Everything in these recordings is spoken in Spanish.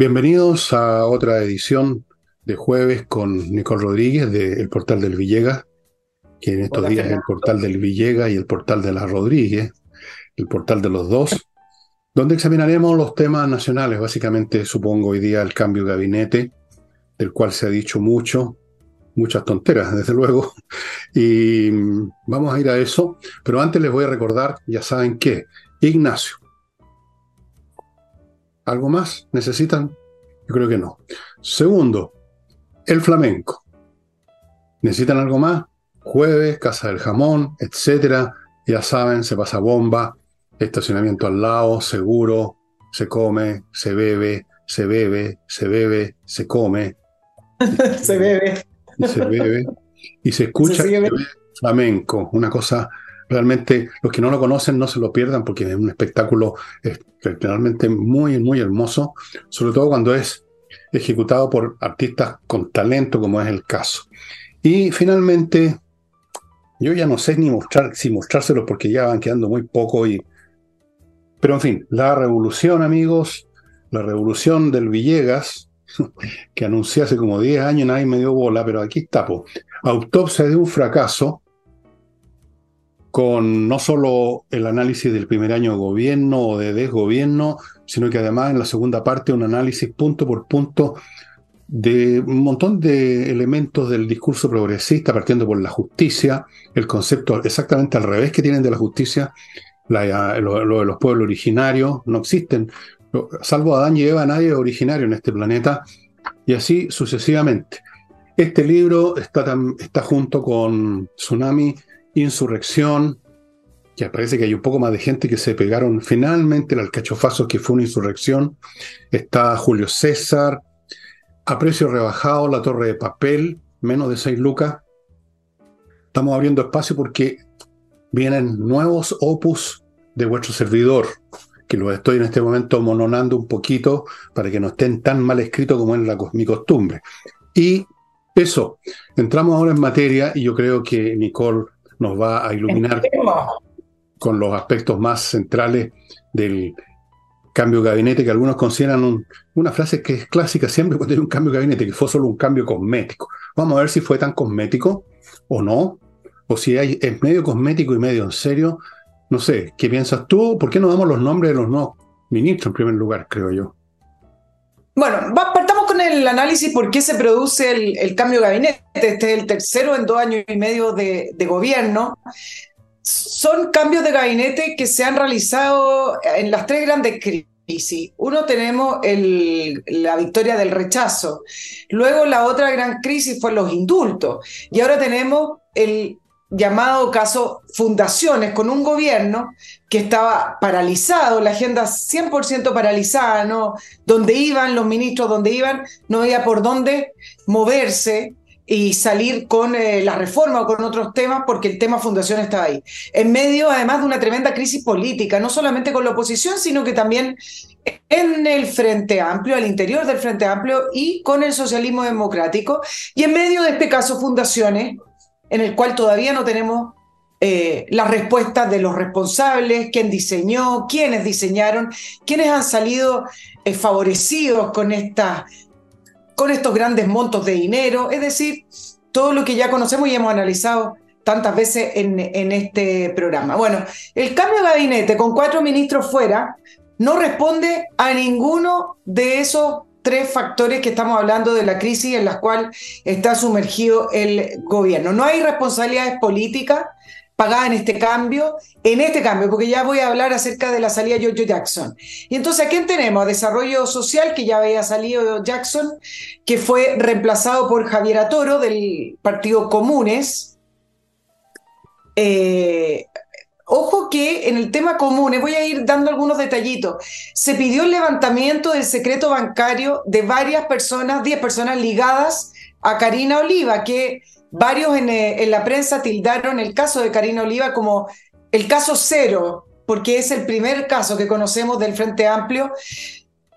Bienvenidos a otra edición de jueves con Nicole Rodríguez del Portal del Villegas, que en estos días es el Portal del Villegas y el Portal de la Rodríguez, el Portal de los dos, donde examinaremos los temas nacionales, básicamente supongo hoy día el cambio de gabinete, del cual se ha dicho mucho, muchas tonteras, desde luego, y vamos a ir a eso, pero antes les voy a recordar, ya saben qué, Ignacio. ¿Algo más necesitan? Yo creo que no. Segundo, el flamenco. ¿Necesitan algo más? Jueves, Casa del Jamón, etcétera. Ya saben, se pasa bomba, estacionamiento al lado, seguro, se come, se bebe, se bebe, se bebe, se come. se bebe. Y se bebe. Y se escucha flamenco, una cosa realmente los que no lo conocen no se lo pierdan porque es un espectáculo realmente muy, muy hermoso, sobre todo cuando es ejecutado por artistas con talento como es el caso. Y finalmente, yo ya no sé ni mostrar, si mostrárselo porque ya van quedando muy poco y... Pero en fin, la revolución, amigos, la revolución del Villegas, que anuncié hace como 10 años, nadie me dio bola, pero aquí está, autopsia de un fracaso, con no solo el análisis del primer año de gobierno o de desgobierno, sino que además en la segunda parte un análisis punto por punto de un montón de elementos del discurso progresista, partiendo por la justicia, el concepto exactamente al revés que tienen de la justicia, lo, de los pueblos originarios, no existen, salvo Adán y Eva, nadie es originario en este planeta, y así sucesivamente. Este libro está, está junto con Tsunami insurrección, que parece que hay un poco más de gente que se pegaron finalmente el alcachofazo que fue una insurrección. Está Julio César, a precio rebajado, la torre de papel, menos de 6 lucas. Estamos abriendo espacio porque vienen nuevos opus de vuestro servidor, que los estoy en este momento mononando un poquito para que no estén tan mal escritos como es la, mi costumbre. Y eso, entramos ahora en materia y yo creo que Nicole nos va a iluminar con los aspectos más centrales del cambio de gabinete, que algunos consideran una frase que es clásica siempre cuando hay un cambio de gabinete, que fue solo un cambio cosmético. Vamos a ver si fue tan cosmético o no, o si hay, es medio cosmético y medio en serio. No sé, ¿qué piensas tú? ¿Por qué no damos los nombres de los nuevos ministros en primer lugar, creo yo? Bueno, partamos el análisis por qué se produce el, cambio de gabinete. Este es el tercero en dos años y medio de, gobierno. Son cambios de gabinete que se han realizado en las tres grandes crisis. Uno tenemos la victoria del rechazo. Luego la otra gran crisis fue los indultos. Y ahora tenemos el llamado caso fundaciones, con un gobierno que estaba paralizado, la agenda 100% paralizada, ¿no? Donde iban los ministros, donde iban, no había por dónde moverse y salir con eh, la reforma o con otros temas porque el tema fundación estaba ahí. En medio, además, de una tremenda crisis política, no solamente con la oposición, sino que también en el Frente Amplio, al interior del Frente Amplio y con el socialismo democrático. Y en medio de este caso, fundaciones, en el cual todavía no tenemos eh, las respuestas de los responsables, quién diseñó, quiénes diseñaron, quiénes han salido eh, favorecidos con, con estos grandes montos de dinero, es decir, todo lo que ya conocemos y hemos analizado tantas veces en, en este programa. Bueno, el cambio de gabinete con cuatro ministros fuera no responde a ninguno de esos tres factores que estamos hablando de la crisis en la cual está sumergido el gobierno. No hay responsabilidades políticas pagadas en este cambio, en este cambio, porque ya voy a hablar acerca de la salida de George Jackson. Y entonces, ¿a quién tenemos? Desarrollo Social, que ya había salido Jackson, que fue reemplazado por Javier Atoro del Partido Comunes. Eh, Ojo que en el tema común, voy a ir dando algunos detallitos, se pidió el levantamiento del secreto bancario de varias personas, 10 personas ligadas a Karina Oliva, que varios en, eh, en la prensa tildaron el caso de Karina Oliva como el caso cero, porque es el primer caso que conocemos del Frente Amplio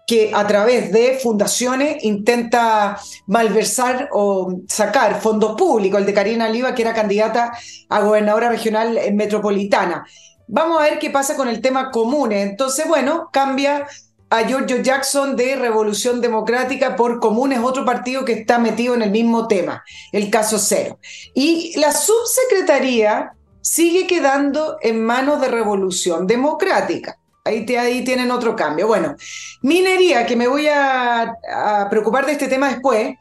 que a través de fundaciones intenta malversar o sacar fondos públicos, el de Karina Oliva, que era candidata a gobernadora regional metropolitana. Vamos a ver qué pasa con el tema común. Entonces, bueno, cambia a Giorgio Jackson de Revolución Democrática por Comunes, otro partido que está metido en el mismo tema, el caso cero. Y la subsecretaría sigue quedando en manos de Revolución Democrática. Ahí, ahí tienen otro cambio. Bueno, minería, que me voy a, a preocupar de este tema después,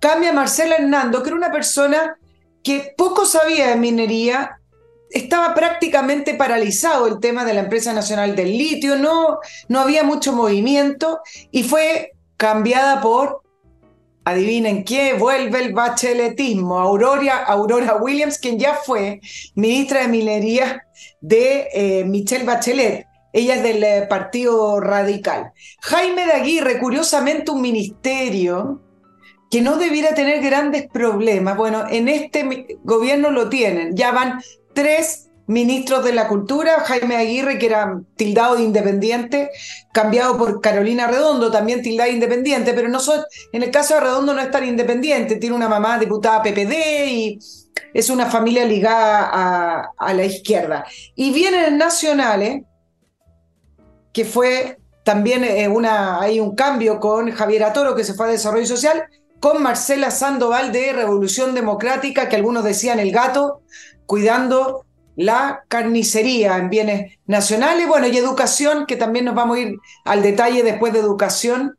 cambia a Marcela Hernando, que era una persona que poco sabía de minería, estaba prácticamente paralizado el tema de la empresa nacional del litio, no, no había mucho movimiento y fue cambiada por, adivinen qué, vuelve el bacheletismo, Aurora, Aurora Williams, quien ya fue ministra de Minería de eh, Michelle Bachelet. Ella es del eh, Partido Radical. Jaime de Aguirre, curiosamente un ministerio que no debiera tener grandes problemas. Bueno, en este gobierno lo tienen. Ya van tres ministros de la cultura, Jaime Aguirre, que era tildado de independiente, cambiado por Carolina Redondo, también tildada de independiente, pero no en el caso de Redondo no es tan independiente, tiene una mamá diputada PPD y es una familia ligada a, la izquierda. Y vienen nacionales, que fue también eh, una, hay un cambio con Javier Atoro, que se fue a Desarrollo Social, con Marcela Sandoval de Revolución Democrática, que algunos decían el gato, cuidando la carnicería en bienes nacionales, bueno, y educación, que también nos vamos a ir al detalle después de educación,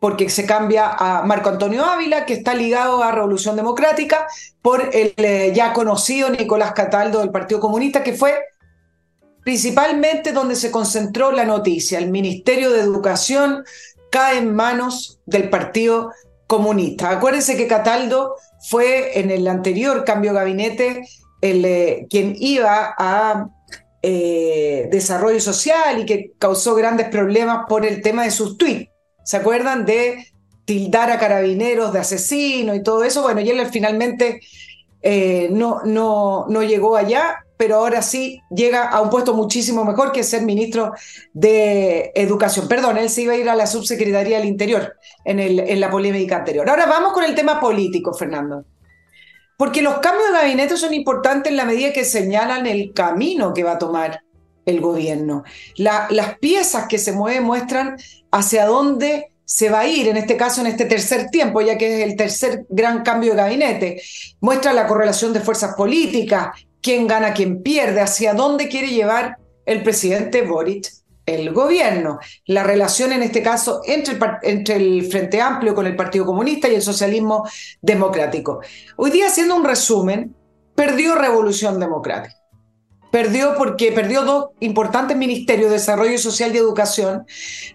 porque se cambia a Marco Antonio Ávila, que está ligado a Revolución Democrática, por el eh, ya conocido Nicolás Cataldo del Partido Comunista, que fue principalmente donde se concentró la noticia. El Ministerio de Educación cae en manos del Partido Comunista. Acuérdense que Cataldo fue en el anterior cambio de gabinete el, eh, quien iba a eh, desarrollo social y que causó grandes problemas por el tema de sus tweets. ¿Se acuerdan de tildar a carabineros de asesino y todo eso? Bueno, y él finalmente eh, no, no, no llegó allá, pero ahora sí llega a un puesto muchísimo mejor que ser ministro de Educación. Perdón, él se iba a ir a la subsecretaría del Interior en, el, en la polémica anterior. Ahora vamos con el tema político, Fernando. Porque los cambios de gabinete son importantes en la medida que señalan el camino que va a tomar el gobierno. las piezas que se mueven muestran hacia dónde se va a ir, en este caso, en este tercer tiempo, ya que es el tercer gran cambio de gabinete. Muestra la correlación de fuerzas políticas, quién gana, quién pierde, hacia dónde quiere llevar el presidente Boric el gobierno. La relación en este caso entre el, entre el, Frente Amplio con el Partido Comunista y el socialismo democrático. Hoy día, haciendo un resumen, perdió Revolución Democrática. Perdió porque perdió dos importantes ministerios, de Desarrollo Social y Educación,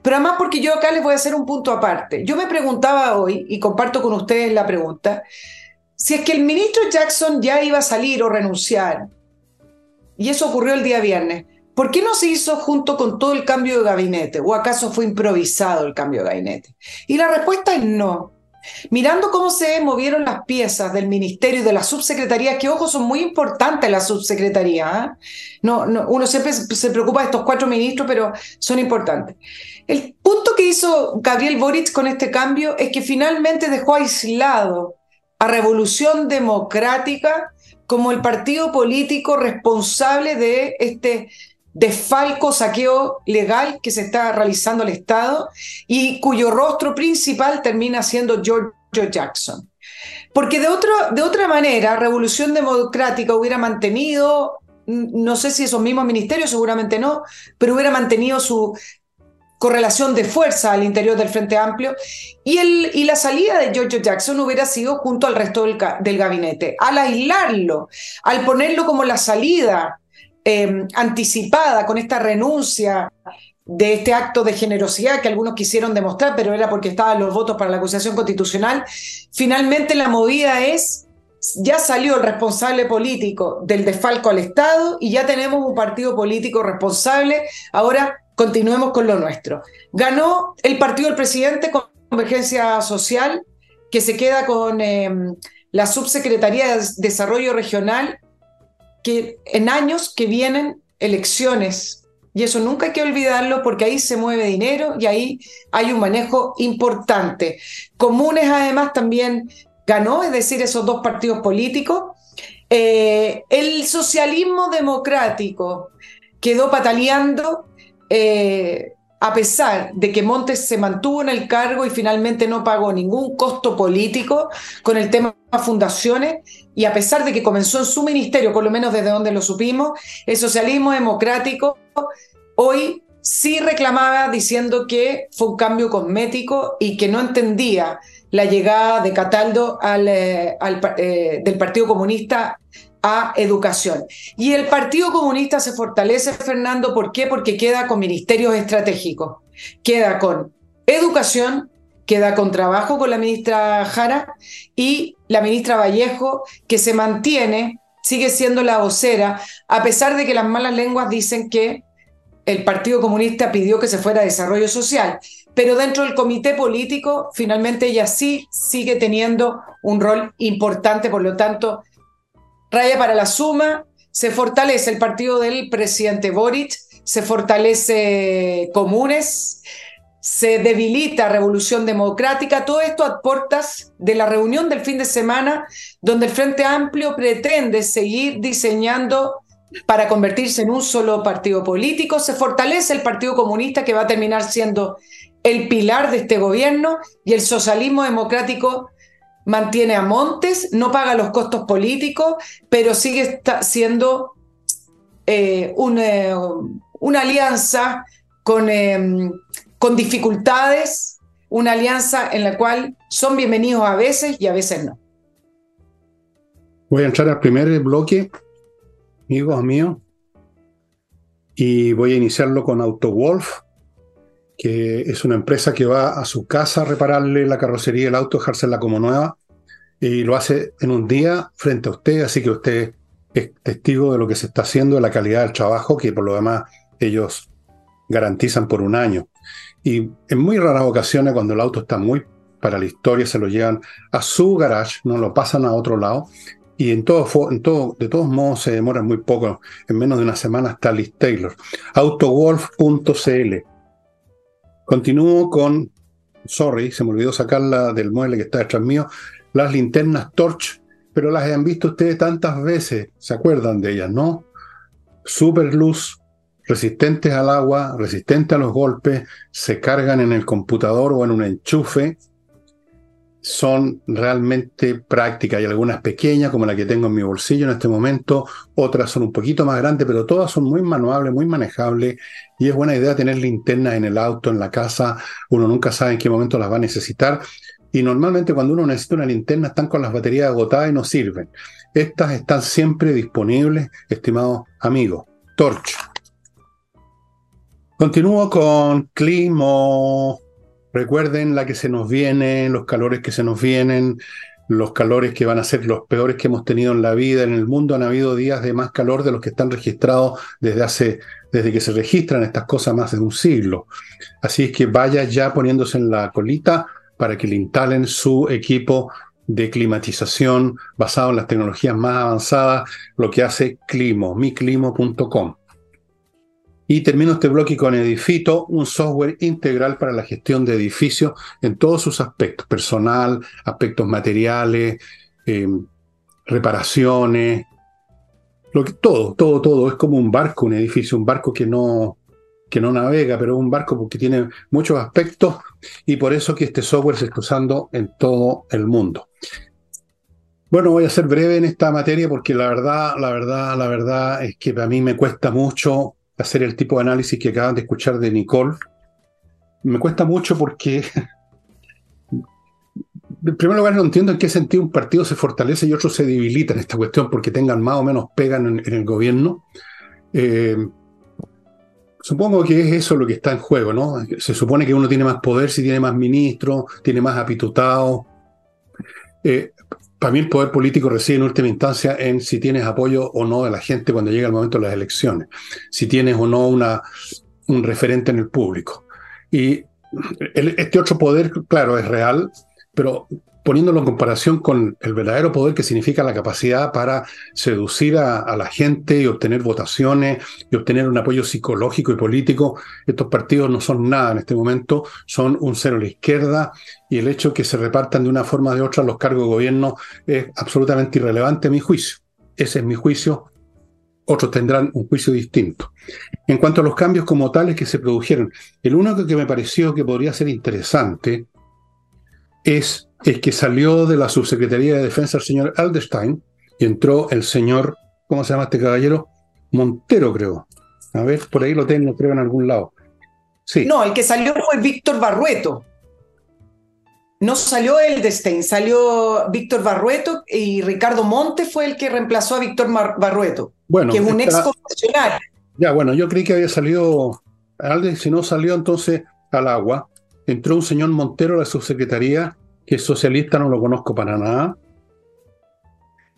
pero además porque yo acá les voy a hacer un punto aparte. Yo me preguntaba hoy, y comparto con ustedes la pregunta, si es que el ministro Jackson ya iba a salir o renunciar, y eso ocurrió el día viernes, ¿Por qué no se hizo junto con todo el cambio de gabinete? ¿O acaso fue improvisado el cambio de gabinete? Y la respuesta es no. Mirando cómo se movieron las piezas del ministerio y de la subsecretaría, que ojo, son muy importantes las subsecretarías. ¿ah? No, no, uno siempre se preocupa de estos cuatro ministros, pero son importantes. El punto que hizo Gabriel Boric con este cambio es que finalmente dejó aislado a Revolución Democrática como el partido político responsable de este desfalco, saqueo legal que se está realizando el Estado y cuyo rostro principal termina siendo George Jackson. Porque de, otro, de otra manera, Revolución Democrática hubiera mantenido, no sé si esos mismos ministerios, seguramente no, pero hubiera mantenido su correlación de fuerza al interior del Frente Amplio y, el, y la salida de George Jackson hubiera sido junto al resto del, gabinete. Al aislarlo, al ponerlo como la salida Em, anticipada con esta renuncia de este acto de generosidad que algunos quisieron demostrar, pero era porque estaban los votos para la acusación constitucional, finalmente la movida es, ya salió el responsable político del desfalco al Estado y ya tenemos un partido político responsable, ahora continuemos con lo nuestro. Ganó el partido del presidente con Convergencia Social, que se queda con em, la Subsecretaría de Desarrollo Regional que en años que vienen elecciones. Y eso nunca hay que olvidarlo porque ahí se mueve dinero y ahí hay un manejo importante. Comunes además también ganó, es decir, esos dos partidos políticos. Eh, el socialismo democrático quedó pataleando. Eh, a pesar de que Montes se mantuvo en el cargo y finalmente no pagó ningún costo político con el tema de fundaciones, y a pesar de que comenzó en su ministerio, por lo menos desde donde lo supimos, el socialismo democrático hoy sí reclamaba diciendo que fue un cambio cosmético y que no entendía la llegada de Cataldo al, eh, eh, del Partido Comunista a educación. Y el Partido Comunista se fortalece, Fernando, ¿por qué? Porque queda con ministerios estratégicos, queda con educación, queda con trabajo con la ministra Jara y la ministra Vallejo, que se mantiene, sigue siendo la vocera, a pesar de que las malas lenguas dicen que el Partido Comunista pidió que se fuera a desarrollo social, pero dentro del comité político, finalmente ella sí sigue teniendo un rol importante, por lo tanto, raya para la suma, se fortalece el partido del presidente Boric, se fortalece Comunes, se debilita Revolución Democrática, todo esto a puertas de la reunión del fin de semana, donde el Frente Amplio pretende seguir diseñando para convertirse en un solo partido político, se fortalece el Partido Comunista que va a terminar siendo el pilar de este gobierno y el socialismo democrático mantiene a Montes, no paga los costos políticos, pero sigue siendo eh, eh, una, alianza con, em, con dificultades, una alianza en la cual son bienvenidos a veces y a veces no. Voy a entrar al primer bloque, amigos míos, y voy a iniciarlo con AutoWolf, que es una empresa que va a su casa a repararle la carrocería del auto, dejársela como nueva, y lo hace en un día frente a usted, así que usted es testigo de lo que se está haciendo, de la calidad del trabajo, que por lo demás ellos garantizan por un año. Y en muy raras ocasiones, cuando el auto está muy para la historia, se lo llevan a su garage, no lo pasan a otro lado. Y en todo, en todo, de todos modos se demora muy poco, en menos de una semana está Liz Taylor. Autowolf.cl Continúo con, sorry, se me olvidó sacarla del mueble que está detrás mío, las linternas Torch, pero las han visto ustedes tantas veces, se acuerdan de ellas, ¿no? Super luz, resistentes al agua, resistentes a los golpes, se cargan en el computador o en un enchufe, son realmente prácticas. Hay algunas pequeñas, como la que tengo en mi bolsillo en este momento, otras son un poquito más grandes, pero todas son muy manuables, muy manejables, y es buena idea tener linternas en el auto, en la casa, uno nunca sabe en qué momento las va a necesitar, y normalmente cuando uno necesita una linterna están con las baterías agotadas y no sirven. Estas están siempre disponibles, estimados amigos. Torch. Continúo con Climo Recuerden la que se nos viene, los calores que se nos vienen, los calores que van a ser los peores que hemos tenido en la vida. En el mundo han habido días de más calor de los que están registrados desde hace, desde que se registran estas cosas más de un siglo. Así es que vaya ya poniéndose en la colita para que le instalen su equipo de climatización basado en las tecnologías más avanzadas, lo que hace Climo, miclimo.com. Y termino este bloque con Edifito, un software integral para la gestión de edificios en todos sus aspectos, personal, aspectos materiales, eh, reparaciones, lo que, todo, todo, todo. Es como un barco, un edificio, un barco que no, que no navega, pero es un barco porque tiene muchos aspectos y por eso que este software se está usando en todo el mundo. Bueno, voy a ser breve en esta materia porque la verdad, la verdad, la verdad es que a mí me cuesta mucho hacer el tipo de análisis que acaban de escuchar de Nicole. Me cuesta mucho porque, en primer lugar, no entiendo en qué sentido un partido se fortalece y otro se debilita en esta cuestión porque tengan más o menos pegan en, el gobierno. Eh, supongo que es eso lo que está en juego, ¿no? Se supone que uno tiene más poder si tiene más ministros, tiene más apitutados. Para mí el poder político reside en última instancia en si tienes apoyo o no de la gente cuando llega el momento de las elecciones, si tienes o no una, un referente en el público. Y este otro poder, claro, es real, pero poniéndolo en comparación con el verdadero poder que significa la capacidad para seducir a, la gente y obtener votaciones y obtener un apoyo psicológico y político, estos partidos no son nada en este momento, son un cero a la izquierda y el hecho que se repartan de una forma o de otra los cargos de gobierno es absolutamente irrelevante a mi juicio. Ese es mi juicio otros tendrán un juicio distinto. En cuanto a los cambios como tales que se produjeron, el único que me pareció que podría ser interesante es el que salió de la Subsecretaría de Defensa el señor Alderstein y entró el señor, ¿cómo se llama este caballero? Montero, creo. A ver, por ahí lo tengo, creo, en algún lado. Sí. No, el que salió fue Víctor Barrueto. No salió Eldestein, salió Víctor Barrueto y Ricardo Monte fue el que reemplazó a Víctor Barrueto, bueno, que es un ex. Ya, bueno, yo creí que había salido Alde, si no salió entonces al agua. Entró un señor Montero a la subsecretaría, que es socialista, no lo conozco para nada.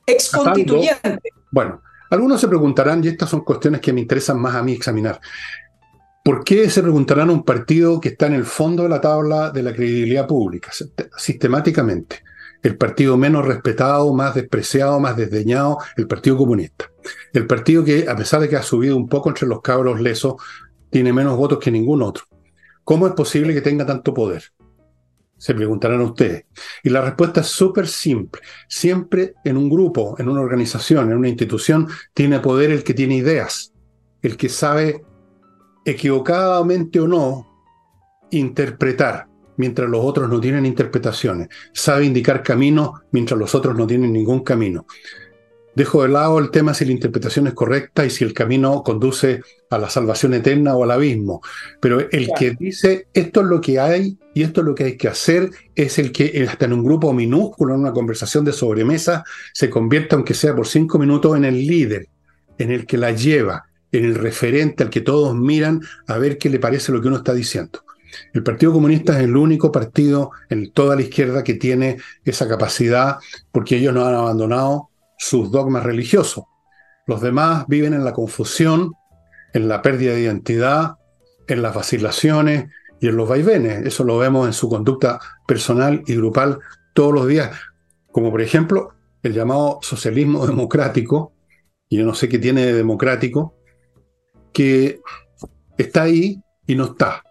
Ex constituyente. Bueno, algunos se preguntarán, y estas son cuestiones que me interesan más a mí examinar. ¿Por qué se preguntarán un partido que está en el fondo de la tabla de la credibilidad pública, sistemáticamente? El partido menos respetado, más despreciado, más desdeñado, el Partido Comunista. El partido que, a pesar de que ha subido un poco entre los cabros lesos, tiene menos votos que ningún otro. ¿Cómo es posible que tenga tanto poder? Se preguntarán ustedes. Y la respuesta es súper simple. Siempre en un grupo, en una organización, en una institución, tiene poder el que tiene ideas, el que sabe equivocadamente o no, interpretar, mientras los otros no tienen interpretaciones. Sabe indicar caminos, mientras los otros no tienen ningún camino. Dejo de lado el tema si la interpretación es correcta y si el camino conduce a la salvación eterna o al abismo. Pero el que dice esto es lo que hay y esto es lo que hay que hacer es el que hasta en un grupo minúsculo, en una conversación de sobremesa, se convierte, aunque sea por cinco minutos, en el líder, en el que la lleva, en el referente al que todos miran a ver qué le parece lo que uno está diciendo. El Partido Comunista es el único partido en toda la izquierda que tiene esa capacidad porque ellos no han abandonado sus dogmas religiosos. Los demás viven en la confusión, en la pérdida de identidad, en las vacilaciones y en los vaivenes. Eso lo vemos en su conducta personal y grupal todos los días, como por ejemplo el llamado socialismo democrático, y yo no sé qué tiene de democrático, que está ahí y no está.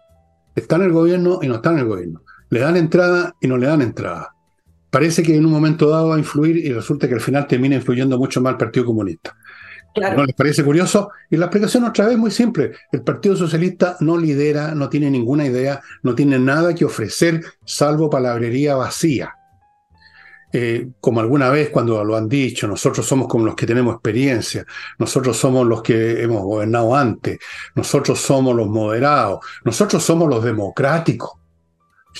Está en el gobierno y no está en el gobierno. Le dan entrada y no le dan entrada. Parece que en un momento dado va a influir y resulta que al final termina influyendo mucho más el Partido Comunista. ¿No les parece curioso? Y la explicación otra vez muy simple. El Partido Socialista no lidera, no tiene ninguna idea, no tiene nada que ofrecer salvo palabrería vacía. Eh, como alguna vez cuando lo han dicho, nosotros somos como los que tenemos experiencia, nosotros somos los que hemos gobernado antes, nosotros somos los moderados, nosotros somos los democráticos.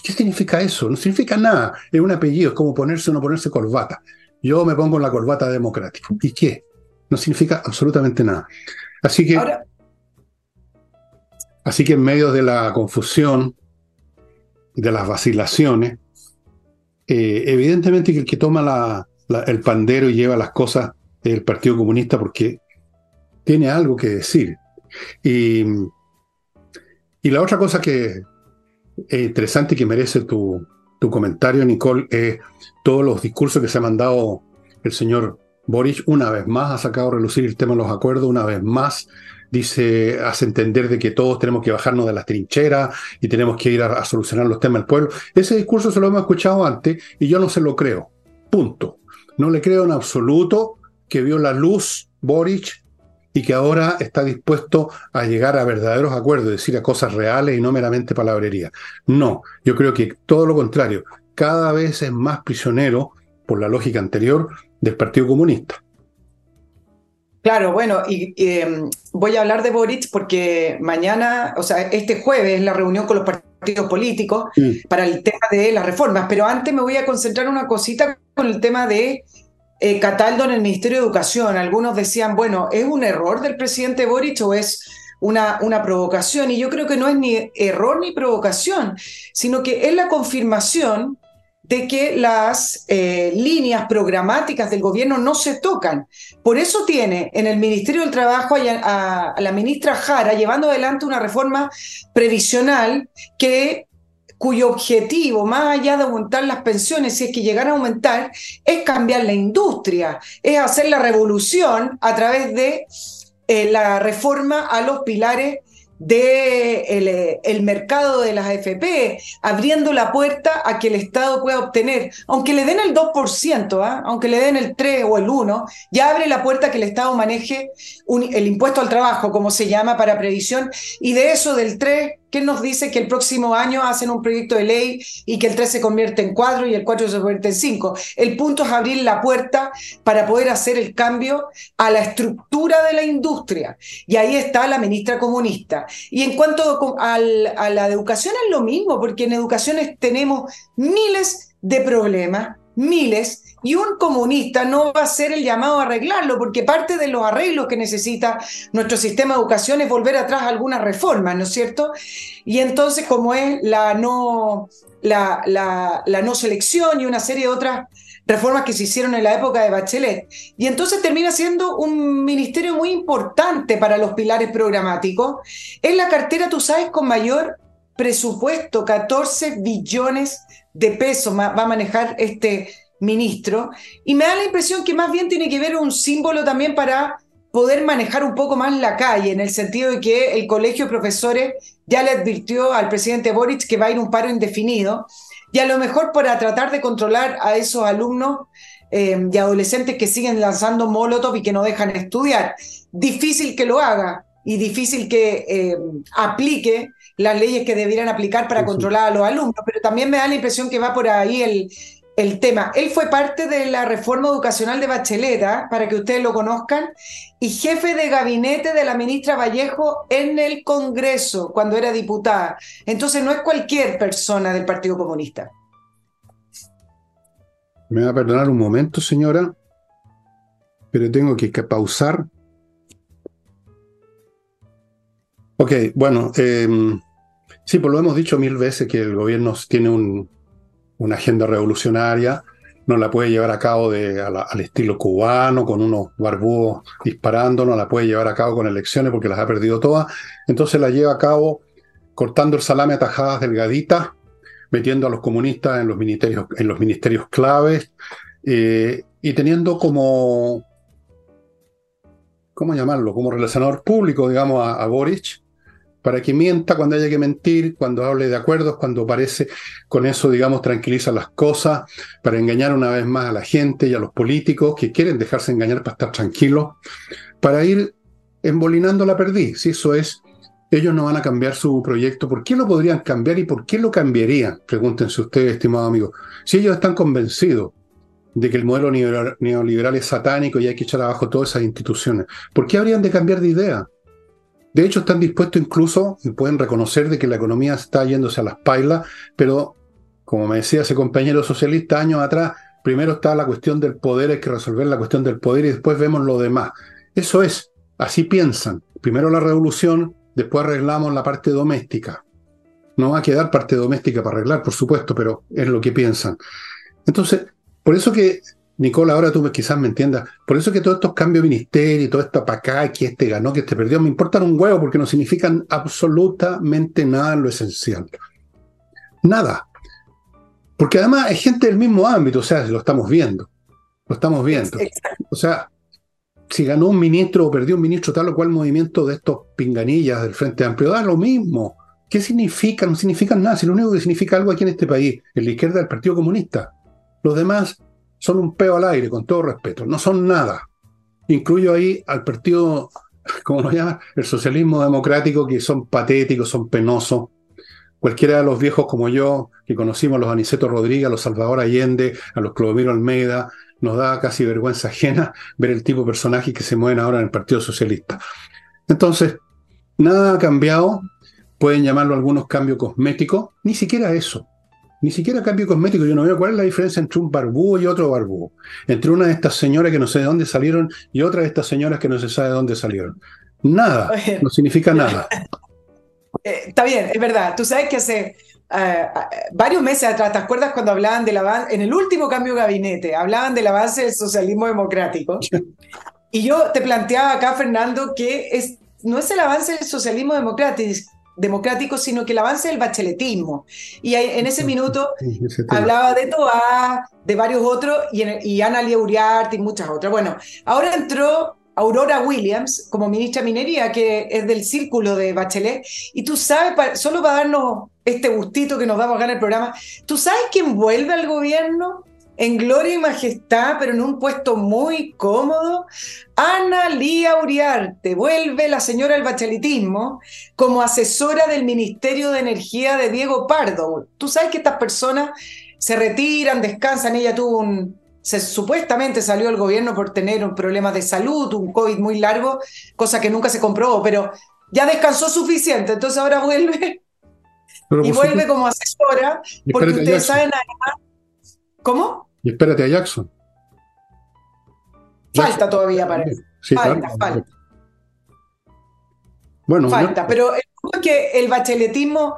¿Qué significa eso? No significa nada, es un apellido, es como ponerse o no ponerse corbata. Yo me pongo la corbata democrático. ¿Y qué? No significa absolutamente nada. Así que, así que en medio de la confusión, de las vacilaciones, eh, evidentemente que el que toma el pandero y lleva las cosas es el Partido Comunista porque tiene algo que decir. Y, y la otra cosa que es interesante que merece tu, tu comentario, Nicole, es todos los discursos que se ha mandado el señor Boric. Una vez más ha sacado a relucir el tema de los acuerdos, una vez más dice, hace entender de que todos tenemos que bajarnos de las trincheras y tenemos que ir a, solucionar los temas del pueblo. Ese discurso se lo hemos escuchado antes y yo no se lo creo. Punto. No le creo en absoluto que vio la luz Boric y que ahora está dispuesto a llegar a verdaderos acuerdos, decir a cosas reales y no meramente palabrería. No, yo creo que todo lo contrario, cada vez es más prisionero, por la lógica anterior, del Partido Comunista. Claro, bueno, y, em, voy a hablar de Boric porque mañana, o sea, este jueves es la reunión con los partidos políticos para el tema de las reformas, pero antes me voy a concentrar una cosita con el tema de eh, Cataldo en el Ministerio de Educación. Algunos decían, bueno, ¿es un error del presidente Boric o es una, una provocación? Y yo creo que no es ni error ni provocación, sino que es la confirmación de que las eh, líneas programáticas del gobierno no se tocan. Por eso tiene en el Ministerio del Trabajo a, la ministra Jara llevando adelante una reforma previsional que cuyo objetivo, más allá de aumentar las pensiones, si es que llegan a aumentar, es cambiar la industria, es hacer la revolución a través de eh, la reforma a los pilares de el, mercado de las AFP, abriendo la puerta a que el Estado pueda obtener, aunque le den el 2%, ¿ah? aunque le den el 3 o el 1, ya abre la puerta a que el Estado maneje el impuesto al trabajo, como se llama, para previsión, y de eso del 3 ¿Qué nos dice que el próximo año hacen un proyecto de ley y que el 3 se convierte en 4 y el 4 se convierte en 5? El punto es abrir la puerta para poder hacer el cambio a la estructura de la industria. Y ahí está la ministra comunista. Y en cuanto a la educación es lo mismo, porque en educaciones tenemos miles de problemas, miles, y un comunista no va a ser el llamado a arreglarlo, porque parte de los arreglos que necesita nuestro sistema de educación es volver atrás algunas reformas, ¿no es cierto? Y entonces, como es la no, la, la, no selección y una serie de otras reformas que se hicieron en la época de Bachelet. Y entonces termina siendo un ministerio muy importante para los pilares programáticos. Es la cartera, tú sabes, con mayor presupuesto, 14 billones de pesos va a manejar este ministro, y me da la impresión que más bien tiene que ver un símbolo también para poder manejar un poco más la calle, en el sentido de que el colegio de profesores ya le advirtió al presidente Boric que va a ir un paro indefinido, y a lo mejor para tratar de controlar a esos alumnos eh, y adolescentes que siguen lanzando molotov y que no dejan estudiar. Difícil que lo haga y difícil que eh, aplique las leyes que debieran aplicar para controlar a los alumnos, pero también me da la impresión que va por ahí el, el tema. Él fue parte de la reforma educacional de Bachelet, ¿ah? para que ustedes lo conozcan, y jefe de gabinete de la ministra Vallejo en el Congreso cuando era diputada. Entonces no es cualquier persona del Partido Comunista. Me va a perdonar un momento, señora, pero tengo que pausar. Ok, bueno, eh, sí, pues lo hemos dicho mil veces que el gobierno tiene un, una agenda revolucionaria, no la puede llevar a cabo de, al estilo cubano, con unos barbudos disparando, no la puede llevar a cabo con elecciones porque las ha perdido todas. Entonces la lleva a cabo cortando el salame a tajadas delgaditas, metiendo a los comunistas en los ministerios, en los ministerios claves eh, y teniendo como, ¿cómo llamarlo? Como relacionador público, digamos, a, a Boric, para que mienta cuando haya que mentir, cuando hable de acuerdos, cuando parece, con eso, digamos, tranquiliza las cosas, para engañar una vez más a la gente y a los políticos que quieren dejarse engañar para estar tranquilos, para ir embolinando la perdiz. Si eso es, ellos no van a cambiar su proyecto. ¿Por qué lo podrían cambiar y por qué lo cambiarían? Pregúntense ustedes, estimados amigos. Si ellos están convencidos de que el modelo neoliberal es satánico y hay que echar abajo todas esas instituciones, ¿por qué habrían de cambiar de idea? De hecho, están dispuestos incluso, y pueden reconocer de que la economía está yéndose a las pailas, pero como me decía ese compañero socialista años atrás, primero está la cuestión del poder, hay que resolver la cuestión del poder y después vemos lo demás. Eso es, así piensan. Primero la revolución, después arreglamos la parte doméstica. No va a quedar parte doméstica para arreglar, por supuesto, pero es lo que piensan. Entonces, por eso que Nicola, ahora tú quizás me entiendas. Por eso que todos estos cambios de ministerio y todo esto para acá, que este ganó, que este perdió, me importan un huevo porque no significan absolutamente nada en lo esencial. Nada. Porque además es gente del mismo ámbito, o sea, lo estamos viendo. Lo estamos viendo. O sea, si ganó un ministro o perdió un ministro, tal o cual movimiento de estos pinganillas del Frente Amplio, da lo mismo. ¿Qué significa? No significan nada. Si lo único que significa algo aquí en este país es la izquierda del Partido Comunista. Los demás son un peo al aire, con todo respeto, no son nada. Incluyo ahí al partido, ¿cómo lo llaman? El socialismo democrático, que son patéticos, son penosos. Cualquiera de los viejos como yo, que conocimos a los Aniceto Rodríguez, a los Salvador Allende, a los Clodomiro Almeida, nos da casi vergüenza ajena ver el tipo de personajes que se mueven ahora en el Partido Socialista. Entonces, nada ha cambiado, pueden llamarlo algunos cambios cosméticos, ni siquiera eso. Ni siquiera cambio cosmético. Yo no veo cuál es la diferencia entre un barbúo y otro barbúo. Entre una de estas señoras que no sé de dónde salieron y otra de estas señoras que no se sabe de dónde salieron. Nada. No significa nada. Eh, está bien, es verdad. Tú sabes que hace eh, varios meses atrás, ¿te acuerdas cuando hablaban del avance, en el último cambio de gabinete, hablaban del avance del socialismo democrático? y yo te planteaba acá, Fernando, que es, no es el avance del socialismo democrático, democrático, sino que el avance del bacheletismo. Y en ese minuto hablaba de Toa, de varios otros, y, y Ana Uriarte y muchas otras. Bueno, ahora entró Aurora Williams como ministra de Minería, que es del círculo de Bachelet. Y tú sabes, solo para darnos este gustito que nos damos acá en el programa, ¿tú sabes quién vuelve al gobierno? En gloria y majestad, pero en un puesto muy cómodo, Ana Lía Uriarte. Vuelve la señora del bachelitismo como asesora del Ministerio de Energía de Diego Pardo. Tú sabes que estas personas se retiran, descansan, ella tuvo un, se, supuestamente salió el gobierno por tener un problema de salud, un COVID muy largo, cosa que nunca se comprobó, pero ya descansó suficiente, entonces ahora vuelve y vuelve como asesora, porque ustedes saben además... ¿Cómo? Y espérate a Jackson. Falta todavía, parece. Sí, falta, falta. Bueno, falta, pero que el bacheletismo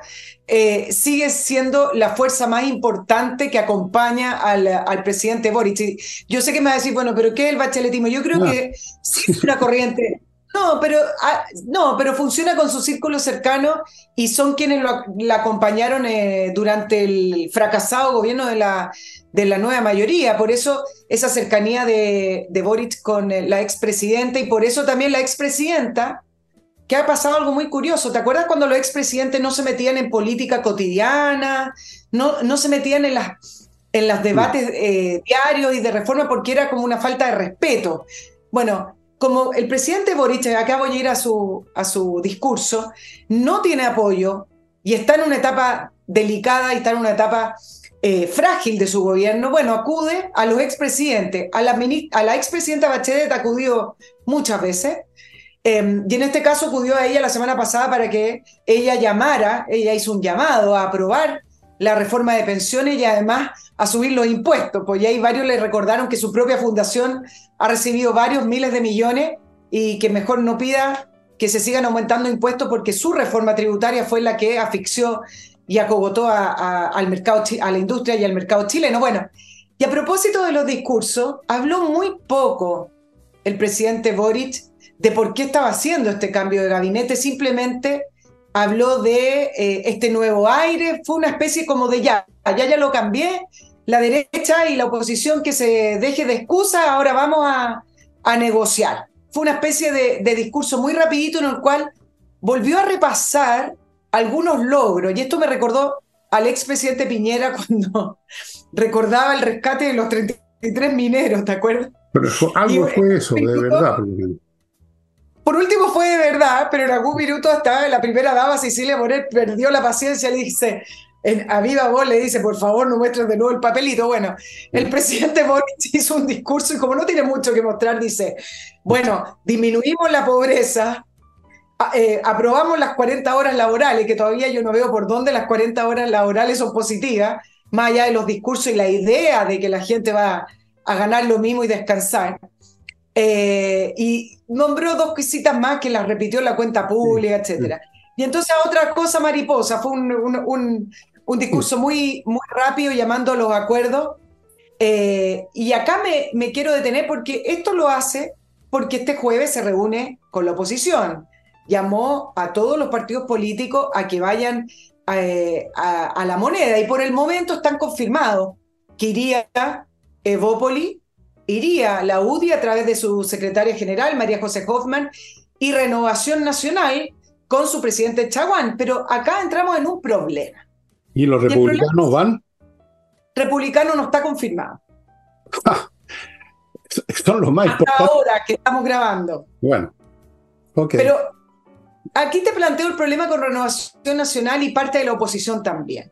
eh, sigue siendo la fuerza más importante que acompaña al, presidente Boric. yo sé que me va a decir, bueno, pero ¿qué es el bacheletismo? Yo creo que sí es una corriente. No, pero, ah, no, pero funciona con su círculo cercano y son quienes lo, la acompañaron eh, durante el fracasado gobierno de la, de la nueva mayoría. Por eso esa cercanía de, de Boric con eh, la expresidenta y por eso también la expresidenta que ha pasado algo muy curioso. ¿Te acuerdas cuando los expresidentes no se metían en política cotidiana, no, no se metían en las en los debates eh, diarios y de reforma porque era como una falta de respeto? Bueno, como el presidente Boric, acá voy a ir a su, a su discurso, no tiene apoyo y está en una etapa delicada y está en una etapa eh, frágil de su gobierno, bueno, acude a los expresidentes, a la, a la expresidenta Bachelet acudió muchas veces, Em, y en este caso acudió a ella la semana pasada para que ella llamara, ella hizo un llamado a aprobar la reforma de pensiones y además a subir los impuestos, pues ya hay varios le recordaron que su propia fundación ha recibido varios miles de millones y que mejor no pida que se sigan aumentando impuestos porque su reforma tributaria fue la que asfixió y acogotó al mercado, a la industria y al mercado chileno. Bueno, y a propósito de los discursos, habló muy poco el presidente Boric de por qué estaba haciendo este cambio de gabinete, simplemente habló de eh, este nuevo aire, fue una especie como de ya, ya ya lo cambié, la derecha y la oposición que se deje de excusa, ahora vamos a, a negociar. Fue una especie de, de, discurso muy rapidito en el cual volvió a repasar algunos logros, y esto me recordó al expresidente Piñera cuando recordaba el rescate de los 33 mineros, ¿te acuerdas? Pero algo fue eso, de verdad. Por último fue de verdad, pero en algún minuto hasta la primera dama Cecilia Morel perdió la paciencia y dice, en, a viva voz le dice, por favor, no muestres de nuevo el papelito. Bueno, el presidente Boric hizo un discurso y como no tiene mucho que mostrar, dice, bueno, disminuimos la pobreza, eh, aprobamos las 40 horas laborales, que todavía yo no veo por dónde las 40 horas laborales son positivas, más allá de los discursos y la idea de que la gente va a ganar lo mismo y descansar. Eh, y nombró dos cositas más que las repitió en la cuenta pública, etc. Y entonces otra cosa mariposa, fue un, un, discurso muy, muy rápido llamando a los acuerdos. Eh, y acá me, me quiero detener porque esto lo hace porque este jueves se reúne con la oposición. Llamó a todos los partidos políticos a que vayan eh, a, a, la moneda y por el momento están confirmados que iría Evópoli, iría la UDI a través de su secretaria general, María José Hoffman, y Renovación Nacional con su presidente Chaguán. Pero acá entramos en un problema. ¿Y los republicanos van? Republicano no está confirmado. Son los más Hasta ahora que estamos grabando. Bueno, ok. Pero aquí te planteo el problema con Renovación Nacional y parte de la oposición también.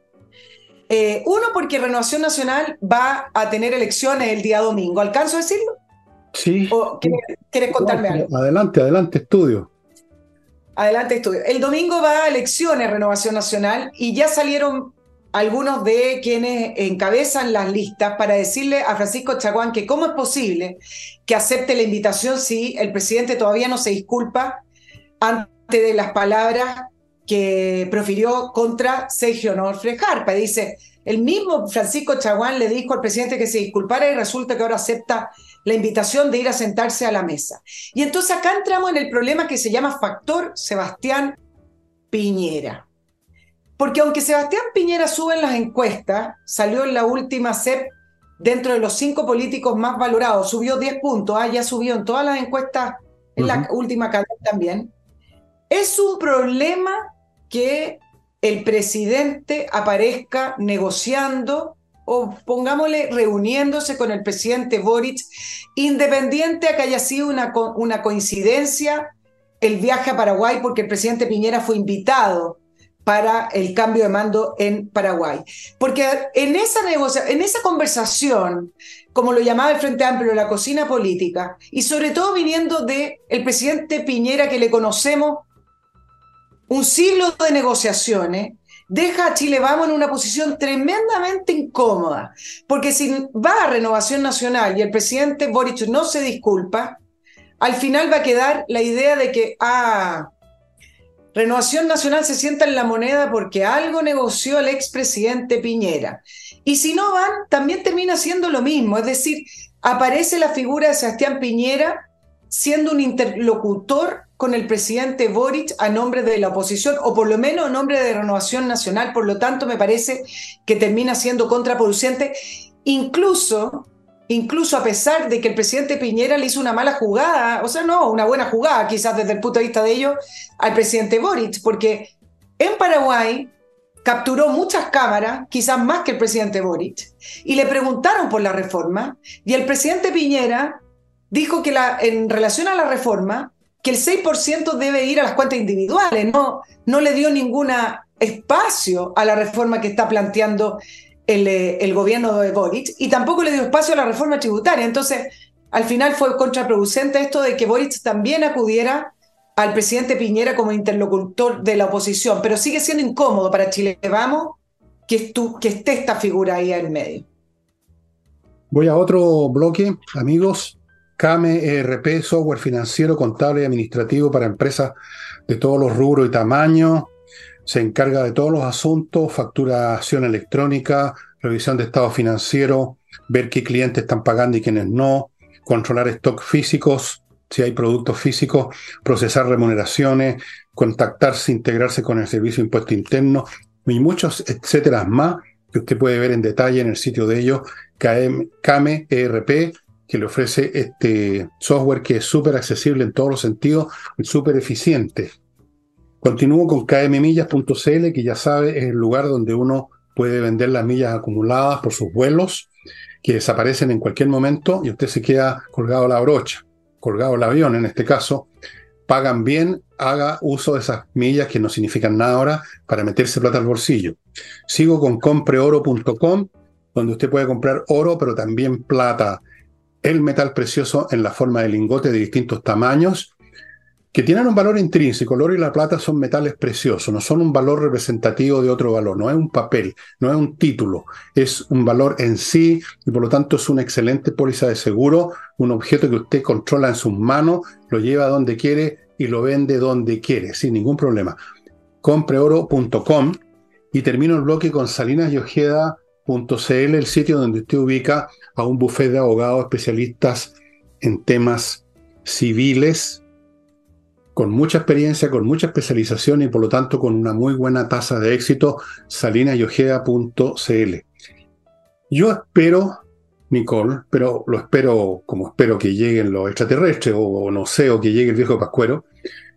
Eh, uno, porque Renovación Nacional va a tener elecciones el día domingo. ¿Alcanzo a decirlo? Sí. ¿O quieres, contarme algo? Adelante, adelante, estudio. Adelante, estudio. El domingo va a elecciones Renovación Nacional y ya salieron algunos de quienes encabezan las listas para decirle a Francisco Chaguán que cómo es posible que acepte la invitación si el presidente todavía no se disculpa ante de las palabras que profirió contra Sergio Norfre Jarpa. Dice, el mismo Francisco Chaguán le dijo al presidente que se disculpara y resulta que ahora acepta la invitación de ir a sentarse a la mesa. Y entonces acá entramos en el problema que se llama factor Sebastián Piñera. Porque aunque Sebastián Piñera sube en las encuestas, salió en la última CEP dentro de los cinco políticos más valorados, subió 10 puntos, ah, ya subió en todas las encuestas en la última cadena también. Es un problema que el presidente aparezca negociando o pongámosle reuniéndose con el presidente Boric, independiente a que haya sido una, una coincidencia el viaje a Paraguay porque el presidente Piñera fue invitado para el cambio de mando en Paraguay. Porque en esa, en esa conversación, como lo llamaba el Frente Amplio, la cocina política, y sobre todo viniendo del el presidente Piñera que le conocemos un siglo de negociaciones, deja a Chile Vamos en una posición tremendamente incómoda, porque si va a Renovación Nacional y el presidente Boric no se disculpa, al final va a quedar la idea de que, ah, Renovación Nacional se sienta en la moneda porque algo negoció el expresidente Piñera. Y si no van, también termina siendo lo mismo, es decir, aparece la figura de Sebastián Piñera siendo un interlocutor con el presidente Boric a nombre de la oposición, o por lo menos a nombre de Renovación Nacional, por lo tanto me parece que termina siendo contraproducente, incluso, incluso a pesar de que el presidente Piñera le hizo una mala jugada, o sea, no, una buena jugada, quizás desde el punto de vista de ellos, al presidente Boric, porque en Paraguay capturó muchas cámaras, quizás más que el presidente Boric, y le preguntaron por la reforma, y el presidente Piñera dijo que en relación a la reforma, que el 6% debe ir a las cuentas individuales, no, no le dio ningún espacio a la reforma que está planteando el, eh, el, gobierno de Boric y tampoco le dio espacio a la reforma tributaria. Entonces, al final fue contraproducente esto de que Boric también acudiera al presidente Piñera como interlocutor de la oposición, pero sigue siendo incómodo para Chile. Vamos, que, que esté esta figura ahí en medio. Voy a otro bloque, amigos. CAME ERP, software financiero, contable y administrativo para empresas de todos los rubros y tamaños. Se encarga de todos los asuntos, facturación electrónica, revisión de estado financiero, ver qué clientes están pagando y quiénes no, controlar stock físicos, si hay productos físicos, procesar remuneraciones, contactarse, integrarse con el servicio de impuesto interno y muchos, etcétera más, que usted puede ver en detalle en el sitio de ellos, CAME ERP que le ofrece este software que es súper accesible en todos los sentidos y súper eficiente. Continúo con kmmillas.cl, que ya sabe es el lugar donde uno puede vender las millas acumuladas por sus vuelos, que desaparecen en cualquier momento y usted se queda colgado la brocha, colgado al avión en este caso. Pagan bien, haga uso de esas millas que no significan nada ahora para meterse plata al bolsillo. Sigo con compreoro.com, donde usted puede comprar oro, pero también plata el metal precioso en la forma de lingote de distintos tamaños, que tienen un valor intrínseco. El oro y la plata son metales preciosos, no son un valor representativo de otro valor, no es un papel, no es un título, es un valor en sí y por lo tanto es una excelente póliza de seguro, un objeto que usted controla en sus manos, lo lleva donde quiere y lo vende donde quiere, sin ningún problema. Compreoro.com y termino el bloque con Salinas y Ojeda el sitio donde usted ubica a un bufete de abogados especialistas en temas civiles, con mucha experiencia, con mucha especialización y por lo tanto con una muy buena tasa de éxito, salinasyojea.cl. Yo espero, Nicole, pero lo espero como espero que lleguen los extraterrestres o, no sé, o que llegue el viejo Pascuero,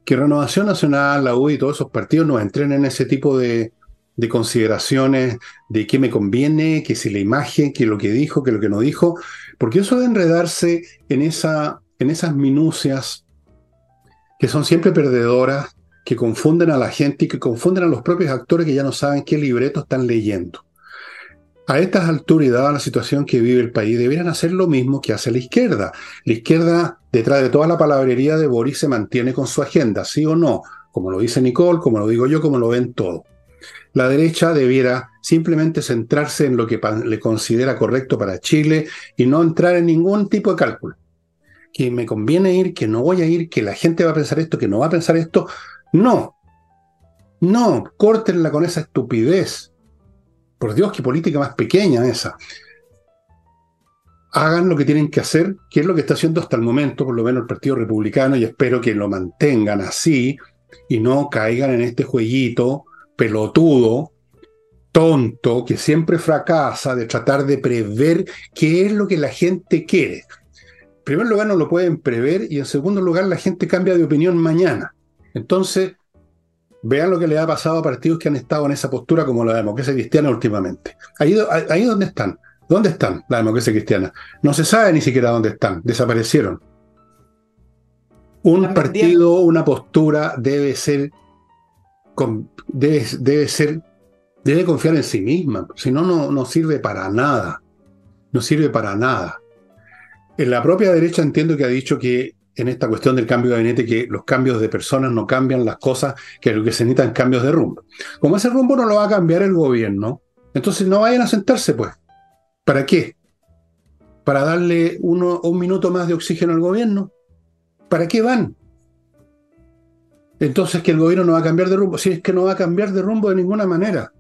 que Renovación Nacional, la U y todos esos partidos nos entrenen en ese tipo de, de consideraciones de qué me conviene, qué si la imagen, qué lo que dijo, qué lo que no dijo, porque eso de enredarse en, esa, en esas minucias que son siempre perdedoras, que confunden a la gente y que confunden a los propios actores que ya no saben qué libreto están leyendo. A estas alturas y dada la situación que vive el país, deberían hacer lo mismo que hace la izquierda. La izquierda, detrás de toda la palabrería de Boris, se mantiene con su agenda, sí o no, como lo dice Nicole, como lo digo yo, como lo ven todos la derecha debiera simplemente centrarse en lo que le considera correcto para Chile y no entrar en ningún tipo de cálculo. Que me conviene ir, que no voy a ir, que la gente va a pensar esto, que no va a pensar esto. No. No, córtenla con esa estupidez. Por Dios, qué política más pequeña esa. Hagan lo que tienen que hacer, que es lo que está haciendo hasta el momento, por lo menos el Partido Republicano, y espero que lo mantengan así y no caigan en este jueguito pelotudo, tonto, que siempre fracasa de tratar de prever qué es lo que la gente quiere. primer lugar, no lo pueden prever y en segundo lugar, la gente cambia de opinión mañana. Entonces, vean lo que le ha pasado a partidos que han estado en esa postura como la democracia cristiana últimamente. Ahí, ahí donde están. ¿Dónde están la democracia cristiana? No se sabe ni siquiera dónde están. Desaparecieron. Un partido, una postura debe ser, debe, debe ser, debe confiar en sí misma. Si no, no sirve para nada. No sirve para nada. En la propia derecha entiendo que ha dicho que en esta cuestión del cambio de gabinete que los cambios de personas no cambian las cosas, que lo que se necesitan cambios de rumbo. Como ese rumbo no lo va a cambiar el gobierno, entonces no vayan a sentarse, pues. ¿Para qué? ¿Para darle uno, un minuto más de oxígeno al gobierno? ¿Para qué van? Entonces que el gobierno no va a cambiar de rumbo. Si es que no va a cambiar de rumbo de ninguna manera.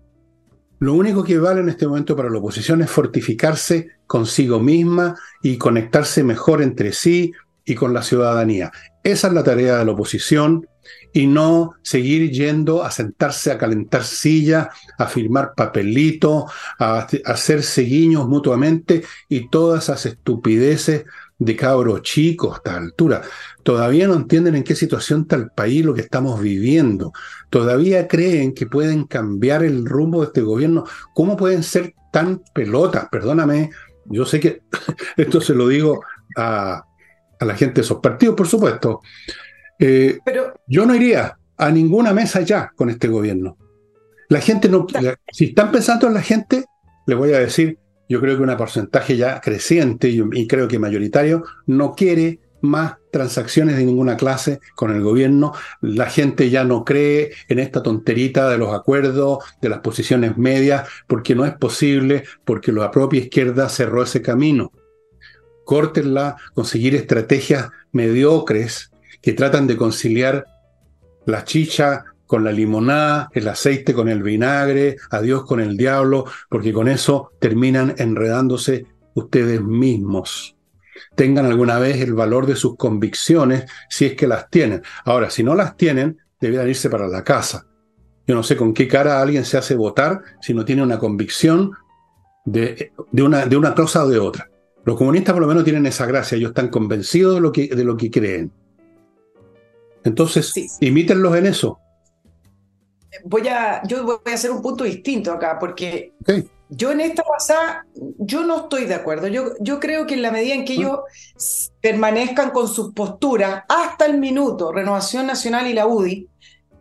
Lo único que vale en este momento para la oposición es fortificarse consigo misma y conectarse mejor entre sí, y con la ciudadanía. Esa es la tarea de la oposición y no seguir yendo a sentarse a calentar silla, a firmar papelitos, a, hacerse guiños mutuamente y todas esas estupideces de cabros chicos a esta altura. Todavía no entienden en qué situación está el país lo que estamos viviendo. Todavía creen que pueden cambiar el rumbo de este gobierno. ¿Cómo pueden ser tan pelotas? Perdóname, yo sé que esto se lo digo a, a la gente de esos partidos, por supuesto. Eh, Pero, yo no iría a ninguna mesa ya con este gobierno. La gente no. si están pensando en la gente, le voy a decir, yo creo que un porcentaje ya creciente y, creo que mayoritario no quiere más transacciones de ninguna clase con el gobierno. La gente ya no cree en esta tonterita de los acuerdos, de las posiciones medias, porque no es posible, porque la propia izquierda cerró ese camino córtenla, conseguir estrategias mediocres que tratan de conciliar la chicha con la limonada, el aceite con el vinagre, a Dios con el diablo, porque con eso terminan enredándose ustedes mismos. Tengan alguna vez el valor de sus convicciones si es que las tienen. Ahora, si no las tienen, debieran irse para la casa. Yo no sé con qué cara alguien se hace votar si no tiene una convicción de, de, una, de una cosa o de otra. Los comunistas por lo menos tienen esa gracia, ellos están convencidos de lo que, de lo que creen. Entonces, imítenlos en eso. Voy a, yo voy a hacer un punto distinto acá, porque yo en esta pasada, yo no estoy de acuerdo. Yo, yo creo que en la medida en que ¿Mm? ellos permanezcan con sus posturas hasta el minuto, Renovación Nacional y la UDI,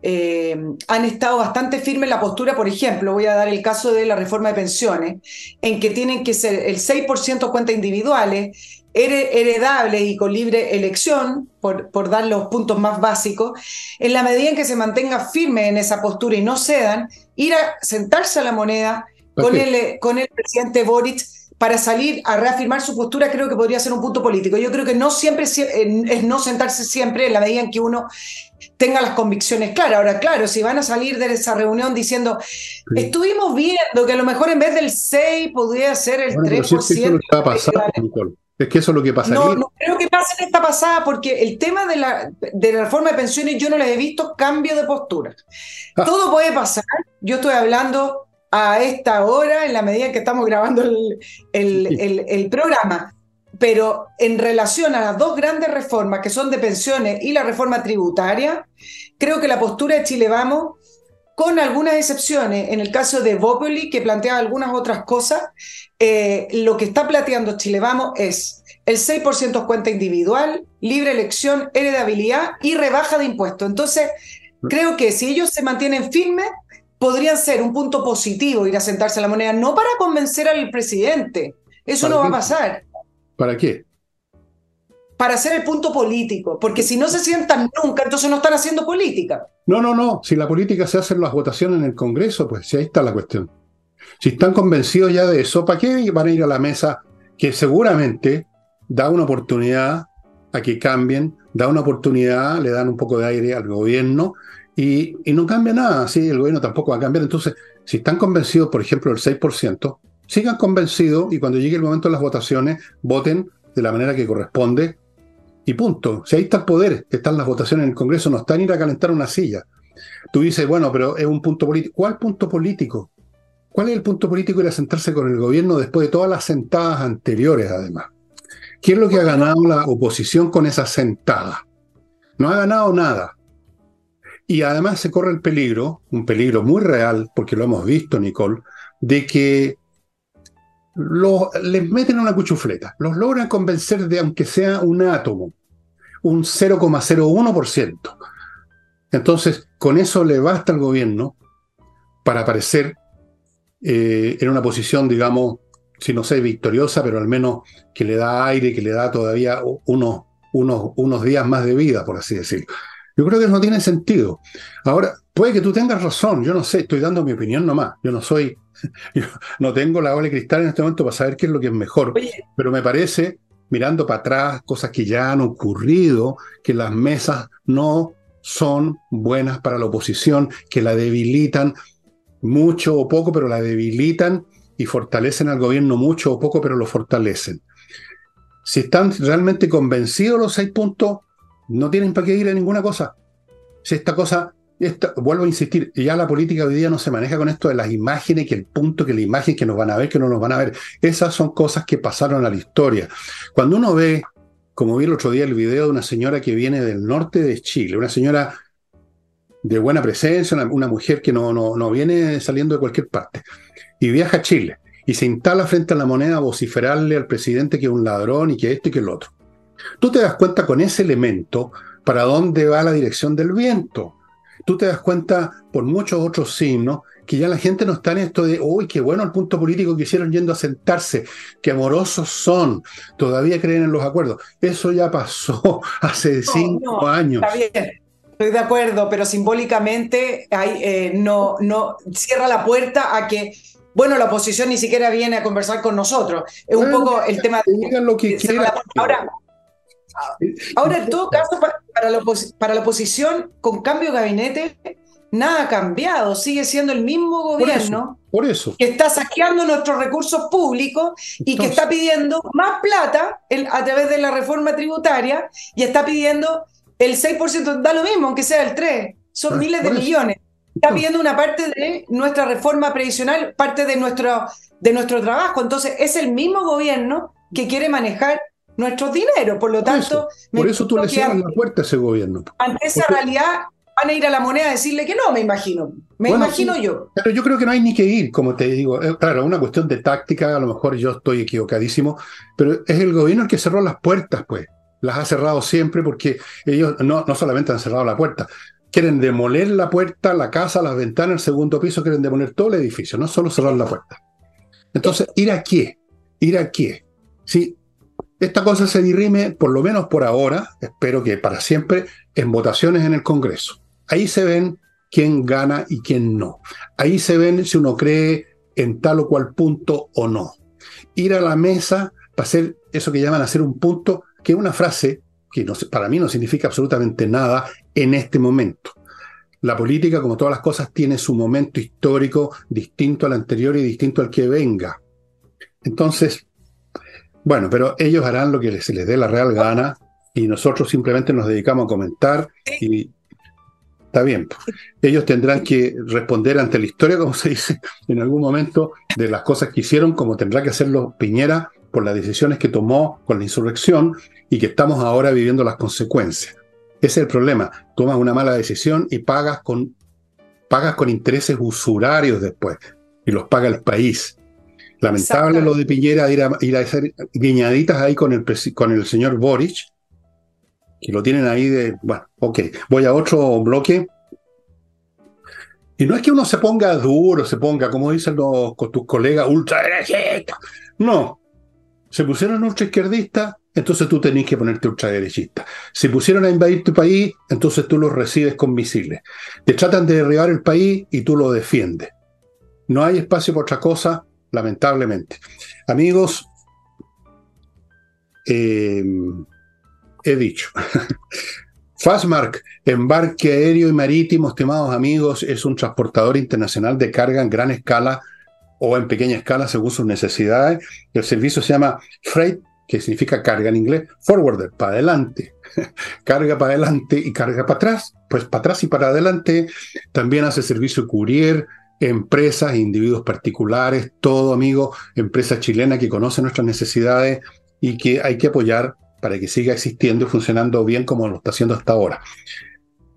eh, han estado bastante firmes en la postura, por ejemplo, voy a dar el caso de la reforma de pensiones, en que tienen que ser el 6% cuentas individuales, heredables y con libre elección, por, por, dar los puntos más básicos, en la medida en que se mantenga firme en esa postura y no cedan, ir a sentarse a la moneda con el, con el presidente Boric para salir a reafirmar su postura creo que podría ser un punto político. Yo creo que no siempre es no sentarse siempre en la medida en que uno tenga las convicciones claras. Ahora, claro, si van a salir de esa reunión diciendo, estuvimos viendo que a lo mejor en vez del 6 podría ser el 3%. es, que eso es lo que pasaría. No, no creo que pase en esta pasada, porque el tema de la, de la reforma de pensiones yo no les he visto cambio de postura. Ah. Todo puede pasar. Yo estoy hablando a esta hora, en la medida en que estamos grabando el, el, programa. Pero en relación a las dos grandes reformas que son de pensiones y la reforma tributaria, creo que la postura de Chile Vamos, con algunas excepciones, en el caso de Bopoli, que plantea algunas otras cosas, eh, lo que está planteando Chile Vamos es el 6% cuenta individual, libre elección, heredabilidad y rebaja de impuestos. Entonces, creo que si ellos se mantienen firmes, podrían ser un punto positivo ir a sentarse a la moneda, no para convencer al presidente, eso no va a pasar. ¿Para qué? Para hacer el punto político, porque si no se sientan nunca, entonces no están haciendo política. No, no, no, si la política se hace en las votaciones en el Congreso, pues si ahí está la cuestión. Si están convencidos ya de eso, ¿para qué van a ir a la mesa que seguramente da una oportunidad a que cambien, da una oportunidad, le dan un poco de aire al gobierno y, no cambia nada, ¿sí? el gobierno tampoco va a cambiar. Entonces, si están convencidos, por ejemplo, del 6%, sigan convencidos y cuando llegue el momento de las votaciones, voten de la manera que corresponde y punto. Si ahí está el poder, están las votaciones en el Congreso, no están ir a calentar una silla. Tú dices, bueno, pero es un punto político. ¿Cuál punto político? ¿Cuál es el punto político a sentarse con el gobierno después de todas las sentadas anteriores, además? ¿Qué es lo que ha ganado la oposición con esa sentada? No ha ganado nada. Y además se corre el peligro, un peligro muy real, porque lo hemos visto, Nicole, de que les meten una cuchufleta, los logran convencer de aunque sea un átomo, un 0,01%. Entonces, con eso le basta al gobierno para aparecer eh, en una posición, digamos, si no sé, victoriosa, pero al menos que le da aire, que le da todavía unos, unos, unos días más de vida, por así decirlo. Yo creo que no tiene sentido. Ahora, puede que tú tengas razón, yo no sé, estoy dando mi opinión nomás. Yo no soy, yo no tengo la bola de cristal en este momento para saber qué es lo que es mejor. Pero me parece, mirando para atrás, cosas que ya han ocurrido, que las mesas no son buenas para la oposición, que la debilitan mucho o poco, pero la debilitan y fortalecen al gobierno mucho o poco, pero lo fortalecen. Si están realmente convencidos los seis puntos, no tienen para qué ir a ninguna cosa. Si esta cosa, esta, vuelvo a insistir, ya la política hoy día no se maneja con esto de las imágenes, que el punto, que la imagen, que nos van a ver, que no nos van a ver. Esas son cosas que pasaron a la historia. Cuando uno ve, como vi el otro día el video de una señora que viene del norte de Chile, una señora de buena presencia, una, mujer que no, no, no viene saliendo de cualquier parte, y viaja a Chile y se instala frente a la moneda a vociferarle al presidente que es un ladrón y que esto y que el otro. Tú te das cuenta con ese elemento para dónde va la dirección del viento. Tú te das cuenta por muchos otros signos que ya la gente no está en esto de, uy, qué bueno el punto político que hicieron yendo a sentarse, qué amorosos son, todavía creen en los acuerdos. Eso ya pasó hace cinco años. Está bien. Estoy de acuerdo, pero simbólicamente hay, eh, no, no cierra la puerta a que bueno, la oposición ni siquiera viene a conversar con nosotros. Es un poco el tema de... Lo que ahora, ahora, en todo caso, para, la para, la oposición, con cambio de gabinete, nada ha cambiado. Sigue siendo el mismo gobierno por eso, que está saqueando nuestros recursos públicos y que está pidiendo más plata a través de la reforma tributaria y está pidiendo el 6%, da lo mismo, aunque sea el 3%, son miles de millones está pidiendo una parte de nuestra reforma previsional, parte de nuestro, de nuestro trabajo. Entonces, es el mismo gobierno que quiere manejar nuestros dineros. Por lo tanto, por eso, tú le cierras la puerta a ese gobierno. Ante esa realidad, van a ir a la moneda a decirle que no, me imagino. Me imagino yo. Pero yo creo que no hay ni que ir, como te digo. Eh, claro, una cuestión de táctica, a lo mejor yo estoy equivocadísimo, pero es el gobierno el que cerró las puertas, pues. Las ha cerrado siempre porque ellos no, no solamente han cerrado la puerta, quieren demoler la puerta, la casa, las ventanas, el segundo piso, quieren demoler todo el edificio, no solo cerrar la puerta. Entonces, ¿ir a qué? ¿Ir a qué? Si esta cosa se dirime, por lo menos por ahora, espero que para siempre, en votaciones en el Congreso. Ahí se ven quién gana y quién no. Ahí se ven si uno cree en tal o cual punto o no. Ir a la mesa para hacer eso que llaman hacer un punto, que es una frase que para mí no significa absolutamente nada en este momento. La política, como todas las cosas, tiene su momento histórico distinto al anterior y distinto al que venga. Entonces, bueno, pero ellos harán lo que se les dé la real gana y nosotros simplemente nos dedicamos a comentar y está bien. Ellos tendrán que responder ante la historia, como se dice en algún momento, de las cosas que hicieron, como tendrá que hacerlo Piñera por las decisiones que tomó con la insurrección y que estamos ahora viviendo las consecuencias. Ese es el problema. Tomas una mala decisión y pagas con, pagas con intereses usurarios después y los paga el país. Lamentable lo de Piñera ir a, ir a hacer guiñaditas ahí con el, con el señor Boric, que lo tienen ahí de, bueno, ok, voy a otro bloque. Y no es que uno se ponga duro, se ponga, como dicen los, con tus colegas, ultra No, se pusieron ultraizquierdistas, entonces tú tenés que ponerte ultraderechista. Si pusieron a invadir tu país, entonces tú los recibes con misiles. Te tratan de derribar el país y tú lo defiendes. No hay espacio para otra cosa, lamentablemente. Amigos, eh, he dicho. Fastmark, embarque aéreo y marítimo, estimados amigos, es un transportador internacional de carga en gran escala o en pequeña escala según sus necesidades. El servicio se llama Freight, que significa carga en inglés, forwarder, para adelante. carga para adelante y carga para atrás. Pues para atrás y para adelante. También hace servicio courier, empresas, individuos particulares, todo amigo, empresa chilena que conoce nuestras necesidades y que hay que apoyar para que siga existiendo y funcionando bien como lo está haciendo hasta ahora.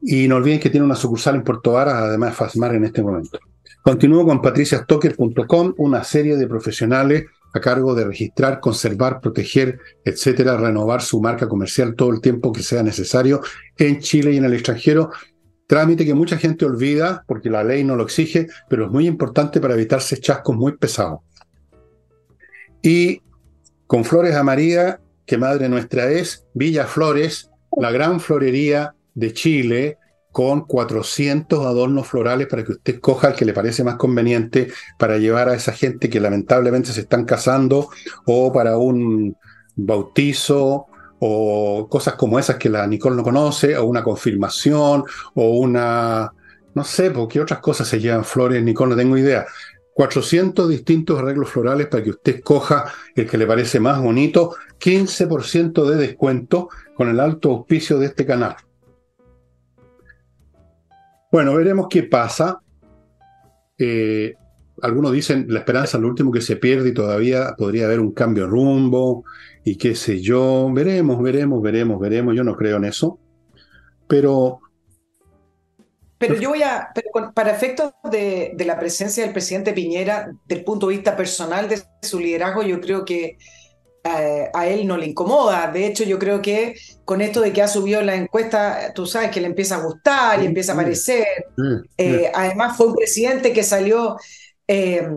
Y no olviden que tiene una sucursal en Puerto Varas, además de FASMAR en este momento. Continúo con patriciastocker.com, una serie de profesionales a cargo de registrar, conservar, proteger, etcétera, renovar su marca comercial todo el tiempo que sea necesario en Chile y en el extranjero. Trámite que mucha gente olvida porque la ley no lo exige, pero es muy importante para evitarse chascos muy pesados. Y con Flores a María, que madre nuestra es, Villa Flores, la gran florería de Chile, con 400 adornos florales para que usted coja el que le parece más conveniente para llevar a esa gente que lamentablemente se están casando o para un bautizo o cosas como esas que la Nicole no conoce, o una confirmación, o una, no sé, porque otras cosas se llevan flores, Nicole no tengo idea. 400 distintos arreglos florales para que usted coja el que le parece más bonito, 15% de descuento con el alto auspicio de este canal. Bueno, veremos qué pasa. Eh, algunos dicen la esperanza es lo último que se pierde y todavía podría haber un cambio de rumbo y qué sé yo. Veremos, veremos, veremos, veremos. Yo no creo en eso. Pero. Pero yo voy a. para efectos de, de la presencia del presidente Piñera, del punto de vista personal de su liderazgo, yo creo que a, él no le incomoda. De hecho, yo creo que con esto de que ha subido la encuesta, tú sabes que le empieza a gustar y empieza a aparecer. Eh, además, fue un presidente que salió eh,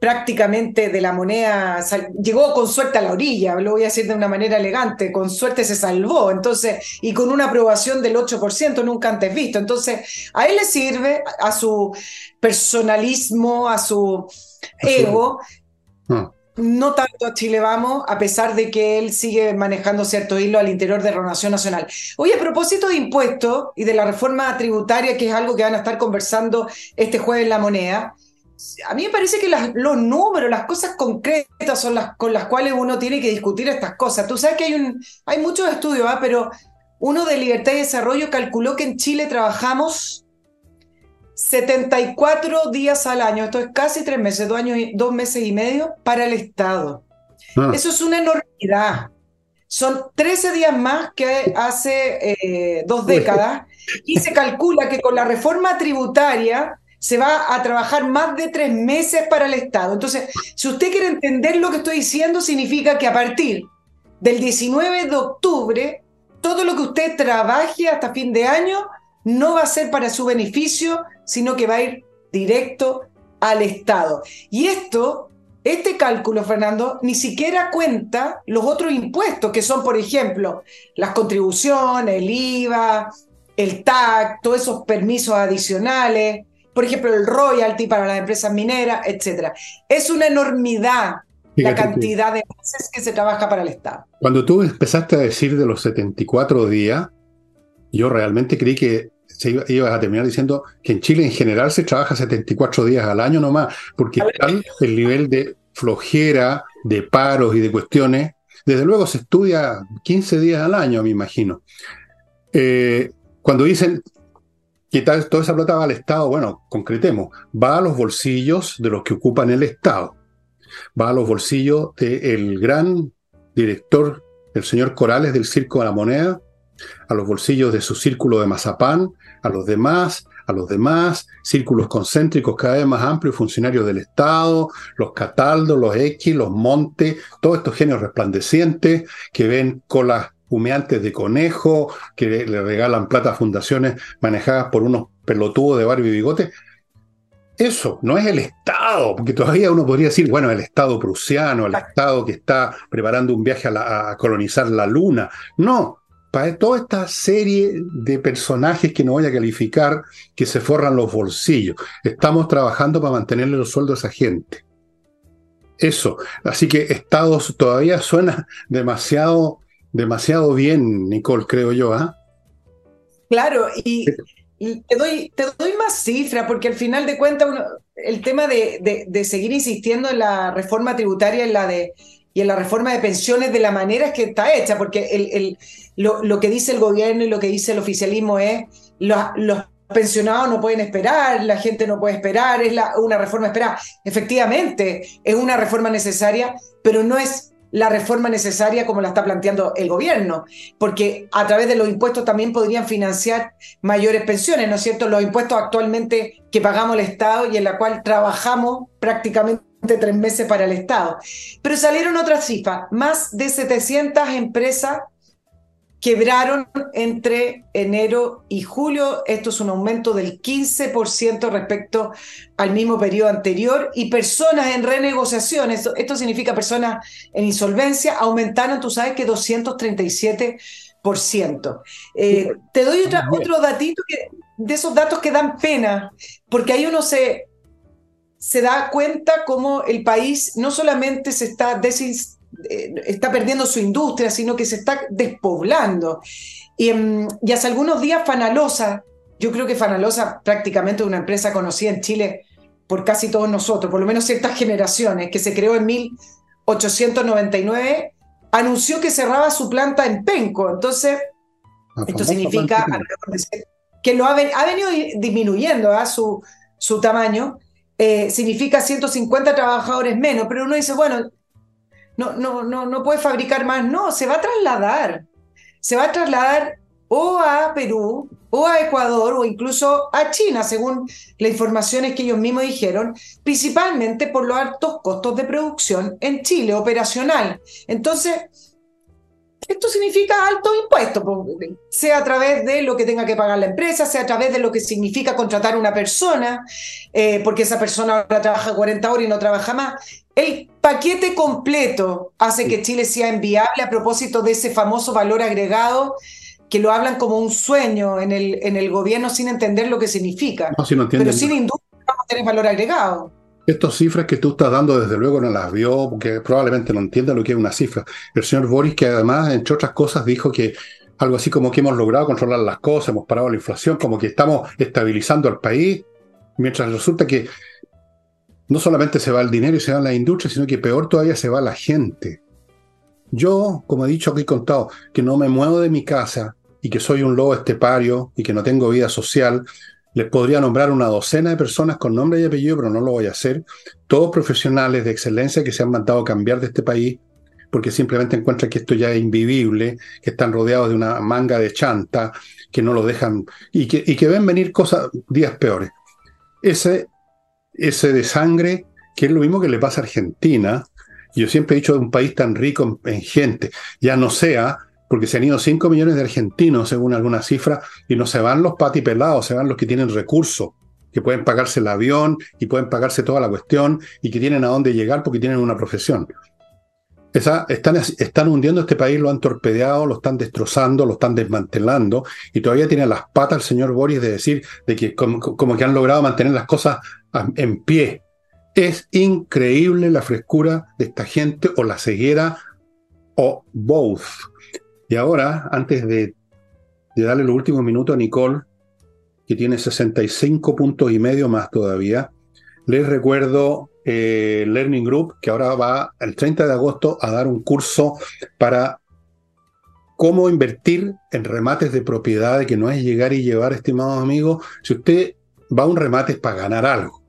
prácticamente de la moneda, llegó con suerte a la orilla, lo voy a decir de una manera elegante, con suerte se salvó, entonces, y con una aprobación del 8% nunca antes visto. Entonces, a él le sirve, a su personalismo, a su ego. Ah no tanto a Chile Vamos, a pesar de que él sigue manejando cierto hilo al interior de Renovación Nacional. Oye, a propósito de impuestos y de la reforma tributaria, que es algo que van a estar conversando este jueves en La Moneda, a mí me parece que los números, las cosas concretas son las con las cuales uno tiene que discutir estas cosas. Tú sabes que hay, un, hay muchos estudios, ¿ah? pero uno de Libertad y Desarrollo calculó que en Chile trabajamos 74 días al año, esto es casi tres meses, dos, años, dos meses y medio para el Estado. Ah. Eso es una enormidad. Son 13 días más que hace eh, dos décadas y se calcula que con la reforma tributaria se va a trabajar más de tres meses para el Estado. Entonces, si usted quiere entender lo que estoy diciendo, significa que a partir del 19 de octubre, todo lo que usted trabaje hasta fin de año no va a ser para su beneficio, sino que va a ir directo al Estado. Y esto, este cálculo, Fernando, ni siquiera cuenta los otros impuestos, que son, por ejemplo, las contribuciones, el IVA, el TAC, todos esos permisos adicionales, por ejemplo, el royalty para las empresas mineras, etc. Es una enormidad la cantidad de meses que se trabaja para el Estado. Cuando tú empezaste a decir de los 74 días, yo realmente creí que se iba, ibas a terminar diciendo que en Chile en general se trabaja 74 días al año nomás, porque tal el nivel de flojera, de paros y de cuestiones, desde luego se estudia 15 días al año, me imagino. Eh, cuando dicen que tal, toda esa plata va al Estado, bueno, concretemos, va a los bolsillos de los que ocupan el Estado, va a los bolsillos del gran director, el señor Corales del Circo de la Moneda, a los bolsillos de su círculo de mazapán, a los demás, a los demás, círculos concéntricos cada vez más amplios, funcionarios del Estado, los Cataldos, los X, los Montes, todos estos genios resplandecientes que ven colas humeantes de conejo, que le regalan plata a fundaciones manejadas por unos pelotudos de barba y bigote. Eso no es el Estado, porque todavía uno podría decir, bueno, el Estado prusiano, el Estado que está preparando un viaje a, a colonizar la Luna. No, para toda esta serie de personajes que no voy a calificar, que se forran los bolsillos. Estamos trabajando para mantenerle los sueldos a esa gente. Eso. Así que Estados todavía suena demasiado, demasiado bien, Nicole, creo yo. ¿ah? Claro, y, te, doy, te doy más cifras, porque al final de cuentas el tema de, de, seguir insistiendo en la reforma tributaria, en la de y en la reforma de pensiones de la manera que está hecha, porque el, lo, que dice el gobierno y lo que dice el oficialismo es los, pensionados no pueden esperar, la gente no puede esperar, es una reforma esperada. Efectivamente, es una reforma necesaria, pero no es la reforma necesaria como la está planteando el gobierno, porque a través de los impuestos también podrían financiar mayores pensiones, ¿no es cierto? Los impuestos actualmente que pagamos el Estado y en la cual trabajamos prácticamente tres meses para el Estado. Pero salieron otras cifras, más de 700 empresas quebraron entre enero y julio. Esto es un aumento del 15% respecto al mismo periodo anterior. Y personas en renegociación, esto, significa personas en insolvencia, aumentaron, tú sabes que 237%. Eh, te doy otro datito de esos datos que dan pena, porque ahí uno se, se da cuenta cómo el país no solamente se está desinstallando, eh, está perdiendo su industria, sino que se está despoblando. Y, em, y, hace algunos días Fanalosa, yo creo que Fanalosa prácticamente es una empresa conocida en Chile por casi todos nosotros, por lo menos ciertas generaciones, que se creó en 1899, anunció que cerraba su planta en Penco. Entonces, esto significa que lo ha, venido disminuyendo a ¿ah? su, su tamaño. Eh, significa 150 trabajadores menos, pero uno dice, bueno, no, no, no, no puede fabricar más, no, se va a trasladar. Se va a trasladar o a Perú, o a Ecuador, o incluso a China, según las informaciones que ellos mismos dijeron, principalmente por los altos costos de producción en Chile, operacional. Entonces, esto significa altos impuestos, sea a través de lo que tenga que pagar la empresa, sea a través de lo que significa contratar una persona, eh, porque esa persona ahora trabaja 40 horas y no trabaja más. El paquete completo hace que Chile sea enviable a propósito de ese famoso valor agregado que lo hablan como un sueño en el, en el gobierno sin entender lo que significa. Pero sin industria vamos a tener valor agregado. Estas cifras que tú estás dando, desde luego no las vio, porque probablemente no entienda lo que es una cifra. El señor Boris, que además, entre otras cosas, dijo que algo así como que hemos logrado controlar las cosas, hemos parado la inflación, como que estamos estabilizando al país, mientras resulta que no solamente se va el dinero y se va la industria, sino que peor todavía se va la gente. Yo, como he dicho aquí contado, que no me muevo de mi casa y que soy un lobo estepario y que no tengo vida social, les podría nombrar una docena de personas con nombre y apellido, pero no lo voy a hacer. Todos profesionales de excelencia que se han mandado a cambiar de este país porque simplemente encuentran que esto ya es invivible, que están rodeados de una manga de chanta, que no lo dejan y que, y que ven venir cosas, días peores. Ese, ese de sangre, que es lo mismo que le pasa a Argentina, yo siempre he dicho de un país tan rico en gente, ya no sea porque se han ido 5 millones de argentinos, según alguna cifra, y no se van los patipelados, se van los que tienen recursos, que pueden pagarse el avión y pueden pagarse toda la cuestión y que tienen a dónde llegar porque tienen una profesión. Esa, están, están hundiendo este país, lo han torpedeado, lo están destrozando, lo están desmantelando y todavía tiene las patas el señor Boris de decir de que como, como que han logrado mantener las cosas en pie. Es increíble la frescura de esta gente o la ceguera o both. Y ahora, antes de, darle los últimos minutos a Nicole, que tiene 65 puntos y medio más todavía, les recuerdo eh, Learning Group, que ahora va el 30 de agosto a dar un curso para cómo invertir en remates de propiedades, que no es llegar y llevar, estimados amigos. Si usted va un remate para ganar algo,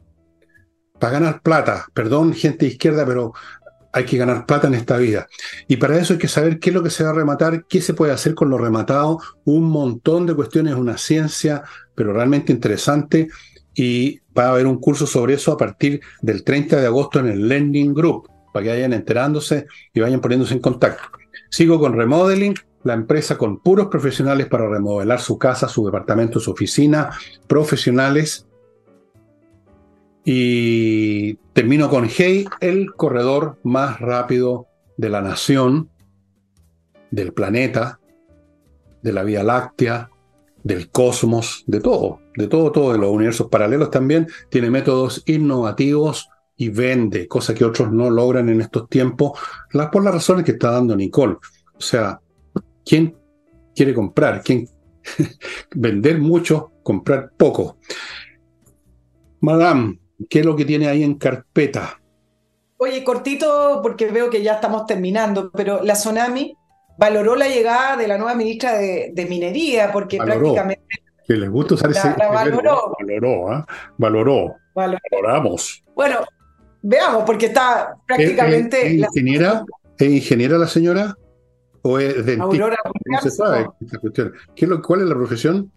para ganar plata. Perdón, gente de izquierda, pero hay que ganar plata en esta vida. Y para eso hay que saber qué es lo que se va a rematar, qué se puede hacer con lo rematado, un montón de cuestiones, una ciencia, pero realmente interesante. Y va a haber un curso sobre eso a partir del 30 de agosto en el Lending Group, para que vayan enterándose y vayan poniéndose en contacto. Sigo con Remodeling, la empresa con puros profesionales para remodelar su casa, su departamento, su oficina, profesionales y termino con Hey, el corredor más rápido de la nación, del planeta, de la Vía Láctea, del cosmos, de todo, de todo, todo, de los universos paralelos también. Tiene métodos innovativos y vende, cosa que otros no logran en estos tiempos, por las razones que está dando Nicole. O sea, ¿quién quiere comprar? ¿Quién vender mucho, comprar poco? Madame, ¿Qué es lo que tiene ahí en carpeta? Oye, cortito, porque veo que ya estamos terminando, pero la Tsunami valoró la llegada de la nueva ministra de, Minería, porque prácticamente. Que les gusta usar ese. valoró. Valoró, ¿eh? valoró. Valoramos. Bueno, veamos, porque está prácticamente. ingeniera, ¿Es ingeniera la señora? ¿O es dentista? Aurora no se sabe esta cuestión. ¿Qué es lo, ¿Cuál es la profesión?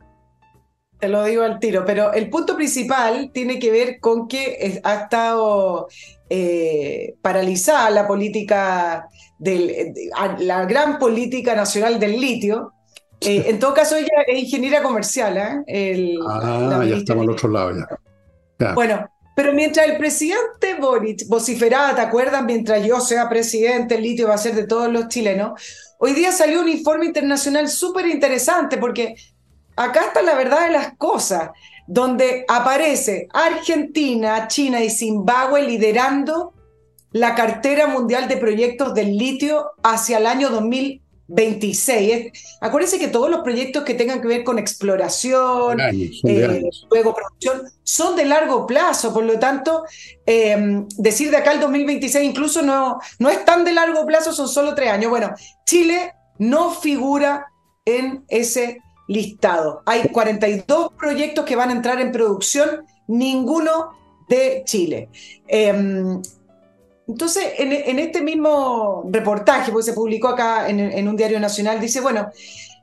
Te lo digo al tiro, pero el punto principal tiene que ver con que ha estado eh, paralizada la política, del, de- la gran política nacional del litio. Eh, en todo caso, ella es ingeniera comercial, ¿eh? El- Ah, ya estamos al otro lado ya. Ya. Bueno, pero mientras el presidente Boric vociferaba, ¿te acuerdas? Mientras yo sea presidente, el litio va a ser de todos los chilenos. Hoy día salió un informe internacional súper interesante porque acá está la verdad de las cosas, donde aparece Argentina, China y Zimbabue liderando la cartera mundial de proyectos del litio hacia el año 2000 26. Acuérdense que todos los proyectos que tengan que ver con exploración, años, eh, luego producción, son de largo plazo, por lo tanto, eh, decir de acá al 2026 incluso no, no es tan de largo plazo, son solo tres años. Bueno, Chile no figura en ese listado. Hay 42 proyectos que van a entrar en producción, ninguno de Chile. Em, entonces, en, este mismo reportaje, porque se publicó acá en, en un diario nacional, dice, bueno,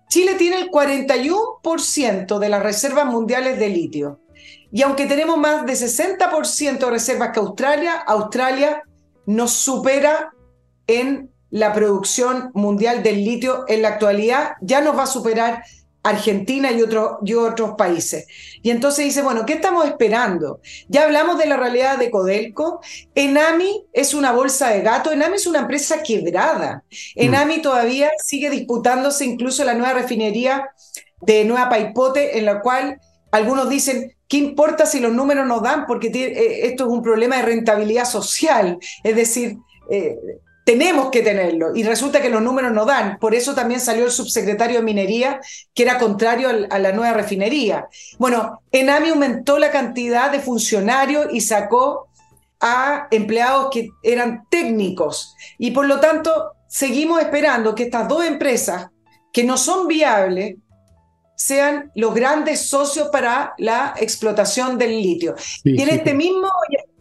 Chile tiene el 41% de las reservas mundiales de litio. Y aunque tenemos más de 60% de reservas que Australia, Australia nos supera en la producción mundial del litio en la actualidad, ya nos va a superar Argentina y, otro- y otros países. Y entonces dice, bueno, ¿qué estamos esperando? Ya hablamos de la realidad de Codelco. Enami es una bolsa de gato. Enami es una empresa quebrada. Enami todavía sigue disputándose incluso la nueva refinería de Nueva Paipote, en la cual algunos dicen, ¿qué importa si los números nos dan? Porque eh, esto es un problema de rentabilidad social. Es decir, eh, tenemos que tenerlo y resulta que los números no dan. Por eso también salió el subsecretario de Minería, que era contrario a la nueva refinería. Bueno, Enami aumentó la cantidad de funcionarios y sacó a empleados que eran técnicos. Y por lo tanto, seguimos esperando que estas dos empresas, que no son viables, sean los grandes socios para la explotación del litio. Sí, Y en sí, este mismo,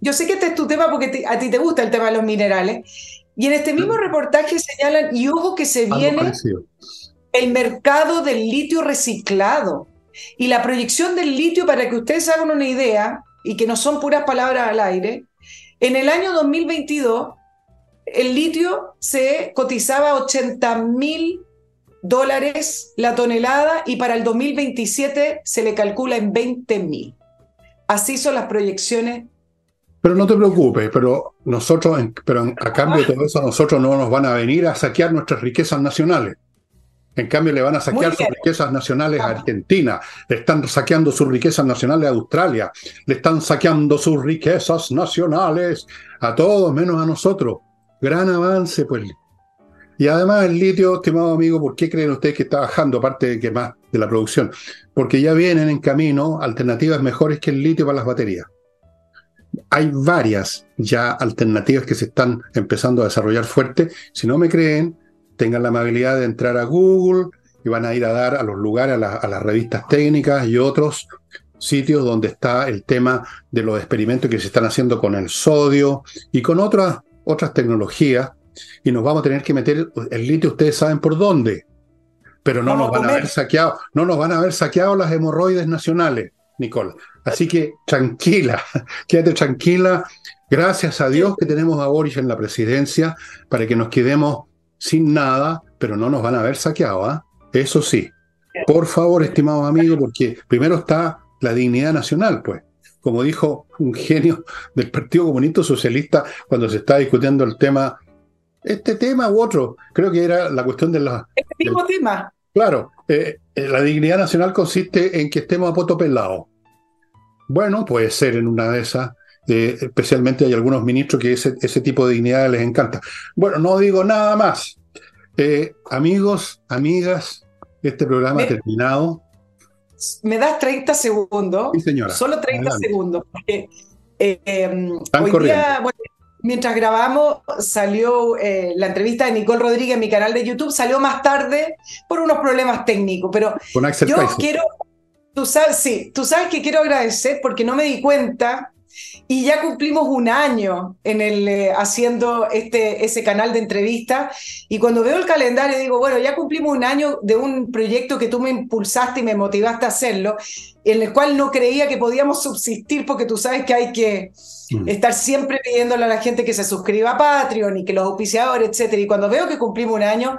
yo sé que este es tu tema porque te- a ti te gusta el tema de los minerales, y en este mismo reportaje señalan, y ojo que se algo viene parecido. el mercado del litio reciclado y la proyección del litio, para que ustedes hagan una idea, y que no son puras palabras al aire, en el año 2022 el litio se cotizaba a 80 mil dólares la tonelada y para el 2027 se le calcula en 20 mil. Así son las proyecciones. Pero no te preocupes, pero nosotros, pero a cambio de todo eso, nosotros no nos van a venir a saquear nuestras riquezas nacionales. En cambio, le van a saquear sus riquezas nacionales a. Argentina, le están saqueando sus riquezas nacionales a Australia, le están saqueando sus riquezas nacionales a todos menos a nosotros. Gran avance, pues. Y además el litio, estimado amigo, ¿por qué creen ustedes que está bajando, aparte de que más de la producción? Porque ya vienen en camino alternativas mejores que el litio para las baterías. Hay varias ya alternativas que se están empezando a desarrollar fuerte. Si no me creen, tengan la amabilidad de entrar a Google y van a ir a dar a los lugares, a, la- a las revistas técnicas y otros sitios donde está el tema de los experimentos que se están haciendo con el sodio y con otras, otras tecnologías. Y nos vamos a tener que meter el litio, ustedes saben por dónde. Pero no nos van a haber saqueado, no nos van a haber saqueado las hemorroides nacionales, Nicole. Así que tranquila, quédate tranquila. Gracias a Dios que tenemos a Boris en la presidencia para que nos quedemos sin nada, pero no nos van a haber saqueado, ¿ah? Eso sí. Por favor, estimados amigos, porque primero está la dignidad nacional, pues. Como dijo un genio del Partido Comunista Socialista cuando se está discutiendo el tema, este tema u otro, creo que era la cuestión de la, Este mismo tema. Claro, eh, eh, la dignidad nacional consiste en que estemos a poto pelado. Bueno, puede ser en una de esas. eh, especialmente hay algunos ministros que ese, ese tipo de dignidad les encanta. Bueno, no digo nada más. Eh, amigos, amigas, este programa ha terminado. Me das 30 segundos. Sí, señora. Solo 30 Adelante. segundos. Porque eh, hoy corriendo. día, bueno, mientras grabamos, salió eh, la entrevista de Nicole Rodríguez en mi canal de YouTube. Salió más tarde por unos problemas técnicos. Pero Con Axel yo Kaiser. quiero, tú sabes, sí, tú sabes que quiero agradecer porque no me di cuenta y ya cumplimos un año en el, eh, haciendo este, ese canal de entrevista. Y cuando veo el calendario digo, bueno, ya cumplimos un año de un proyecto que tú me impulsaste y me motivaste a hacerlo, en el cual no creía que podíamos subsistir porque tú sabes que hay que mm. estar siempre pidiéndole a la gente que se suscriba a Patreon y que los auspiciadores, etcétera. Y cuando veo que cumplimos un año,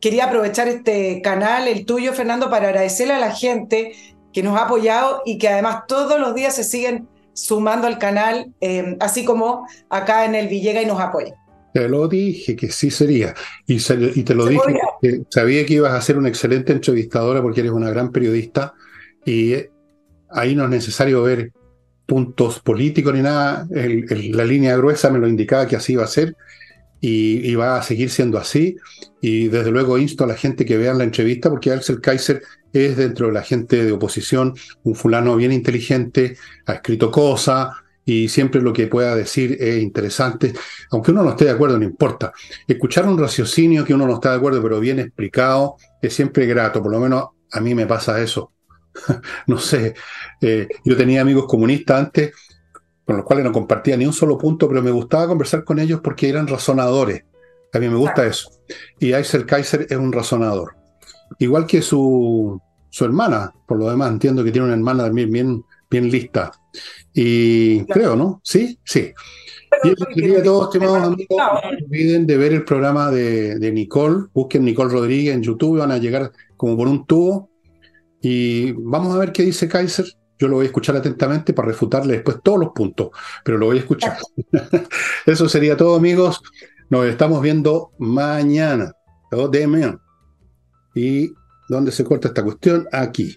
quería aprovechar este canal, el tuyo, Fernando, para agradecerle a la gente que nos ha apoyado y que además todos los días se siguen sumando al canal, eh, así como acá en el Villega y nos apoya. Te lo dije que sí sería. Y, te lo dije porque sabía que ibas a ser una excelente entrevistadora porque eres una gran periodista y ahí no es necesario ver puntos políticos ni nada. la línea gruesa me lo indicaba que así iba a ser y, va a seguir siendo así. Y desde luego insto a la gente que vean la entrevista porque Axel Kaiser es dentro de la gente de oposición un fulano bien inteligente, ha escrito cosas y siempre lo que pueda decir es interesante, aunque uno no esté de acuerdo, no importa. Escuchar un raciocinio que uno no está de acuerdo, pero bien explicado, es siempre grato, por lo menos a mí me pasa eso. no sé, eh, yo tenía amigos comunistas antes con los cuales no compartía ni un solo punto, pero me gustaba conversar con ellos porque eran razonadores. A mí me gusta eso. Y Aysel Kaiser es un razonador. Igual que su, su hermana, por lo demás, entiendo que tiene una hermana también bien, bien lista. Y creo, ¿no? Sí, sí. Y a todos, estimados amigos, no olviden de ver el programa de, de, Nicole. Busquen Nicole Rodríguez en YouTube, van a llegar como por un tubo. Y vamos a ver qué dice Kaiser. Yo lo voy a escuchar atentamente para refutarle después todos los puntos, pero lo voy a escuchar. Eso sería todo, amigos. Nos estamos viendo mañana. de ¿Y dónde se corta esta cuestión? Aquí.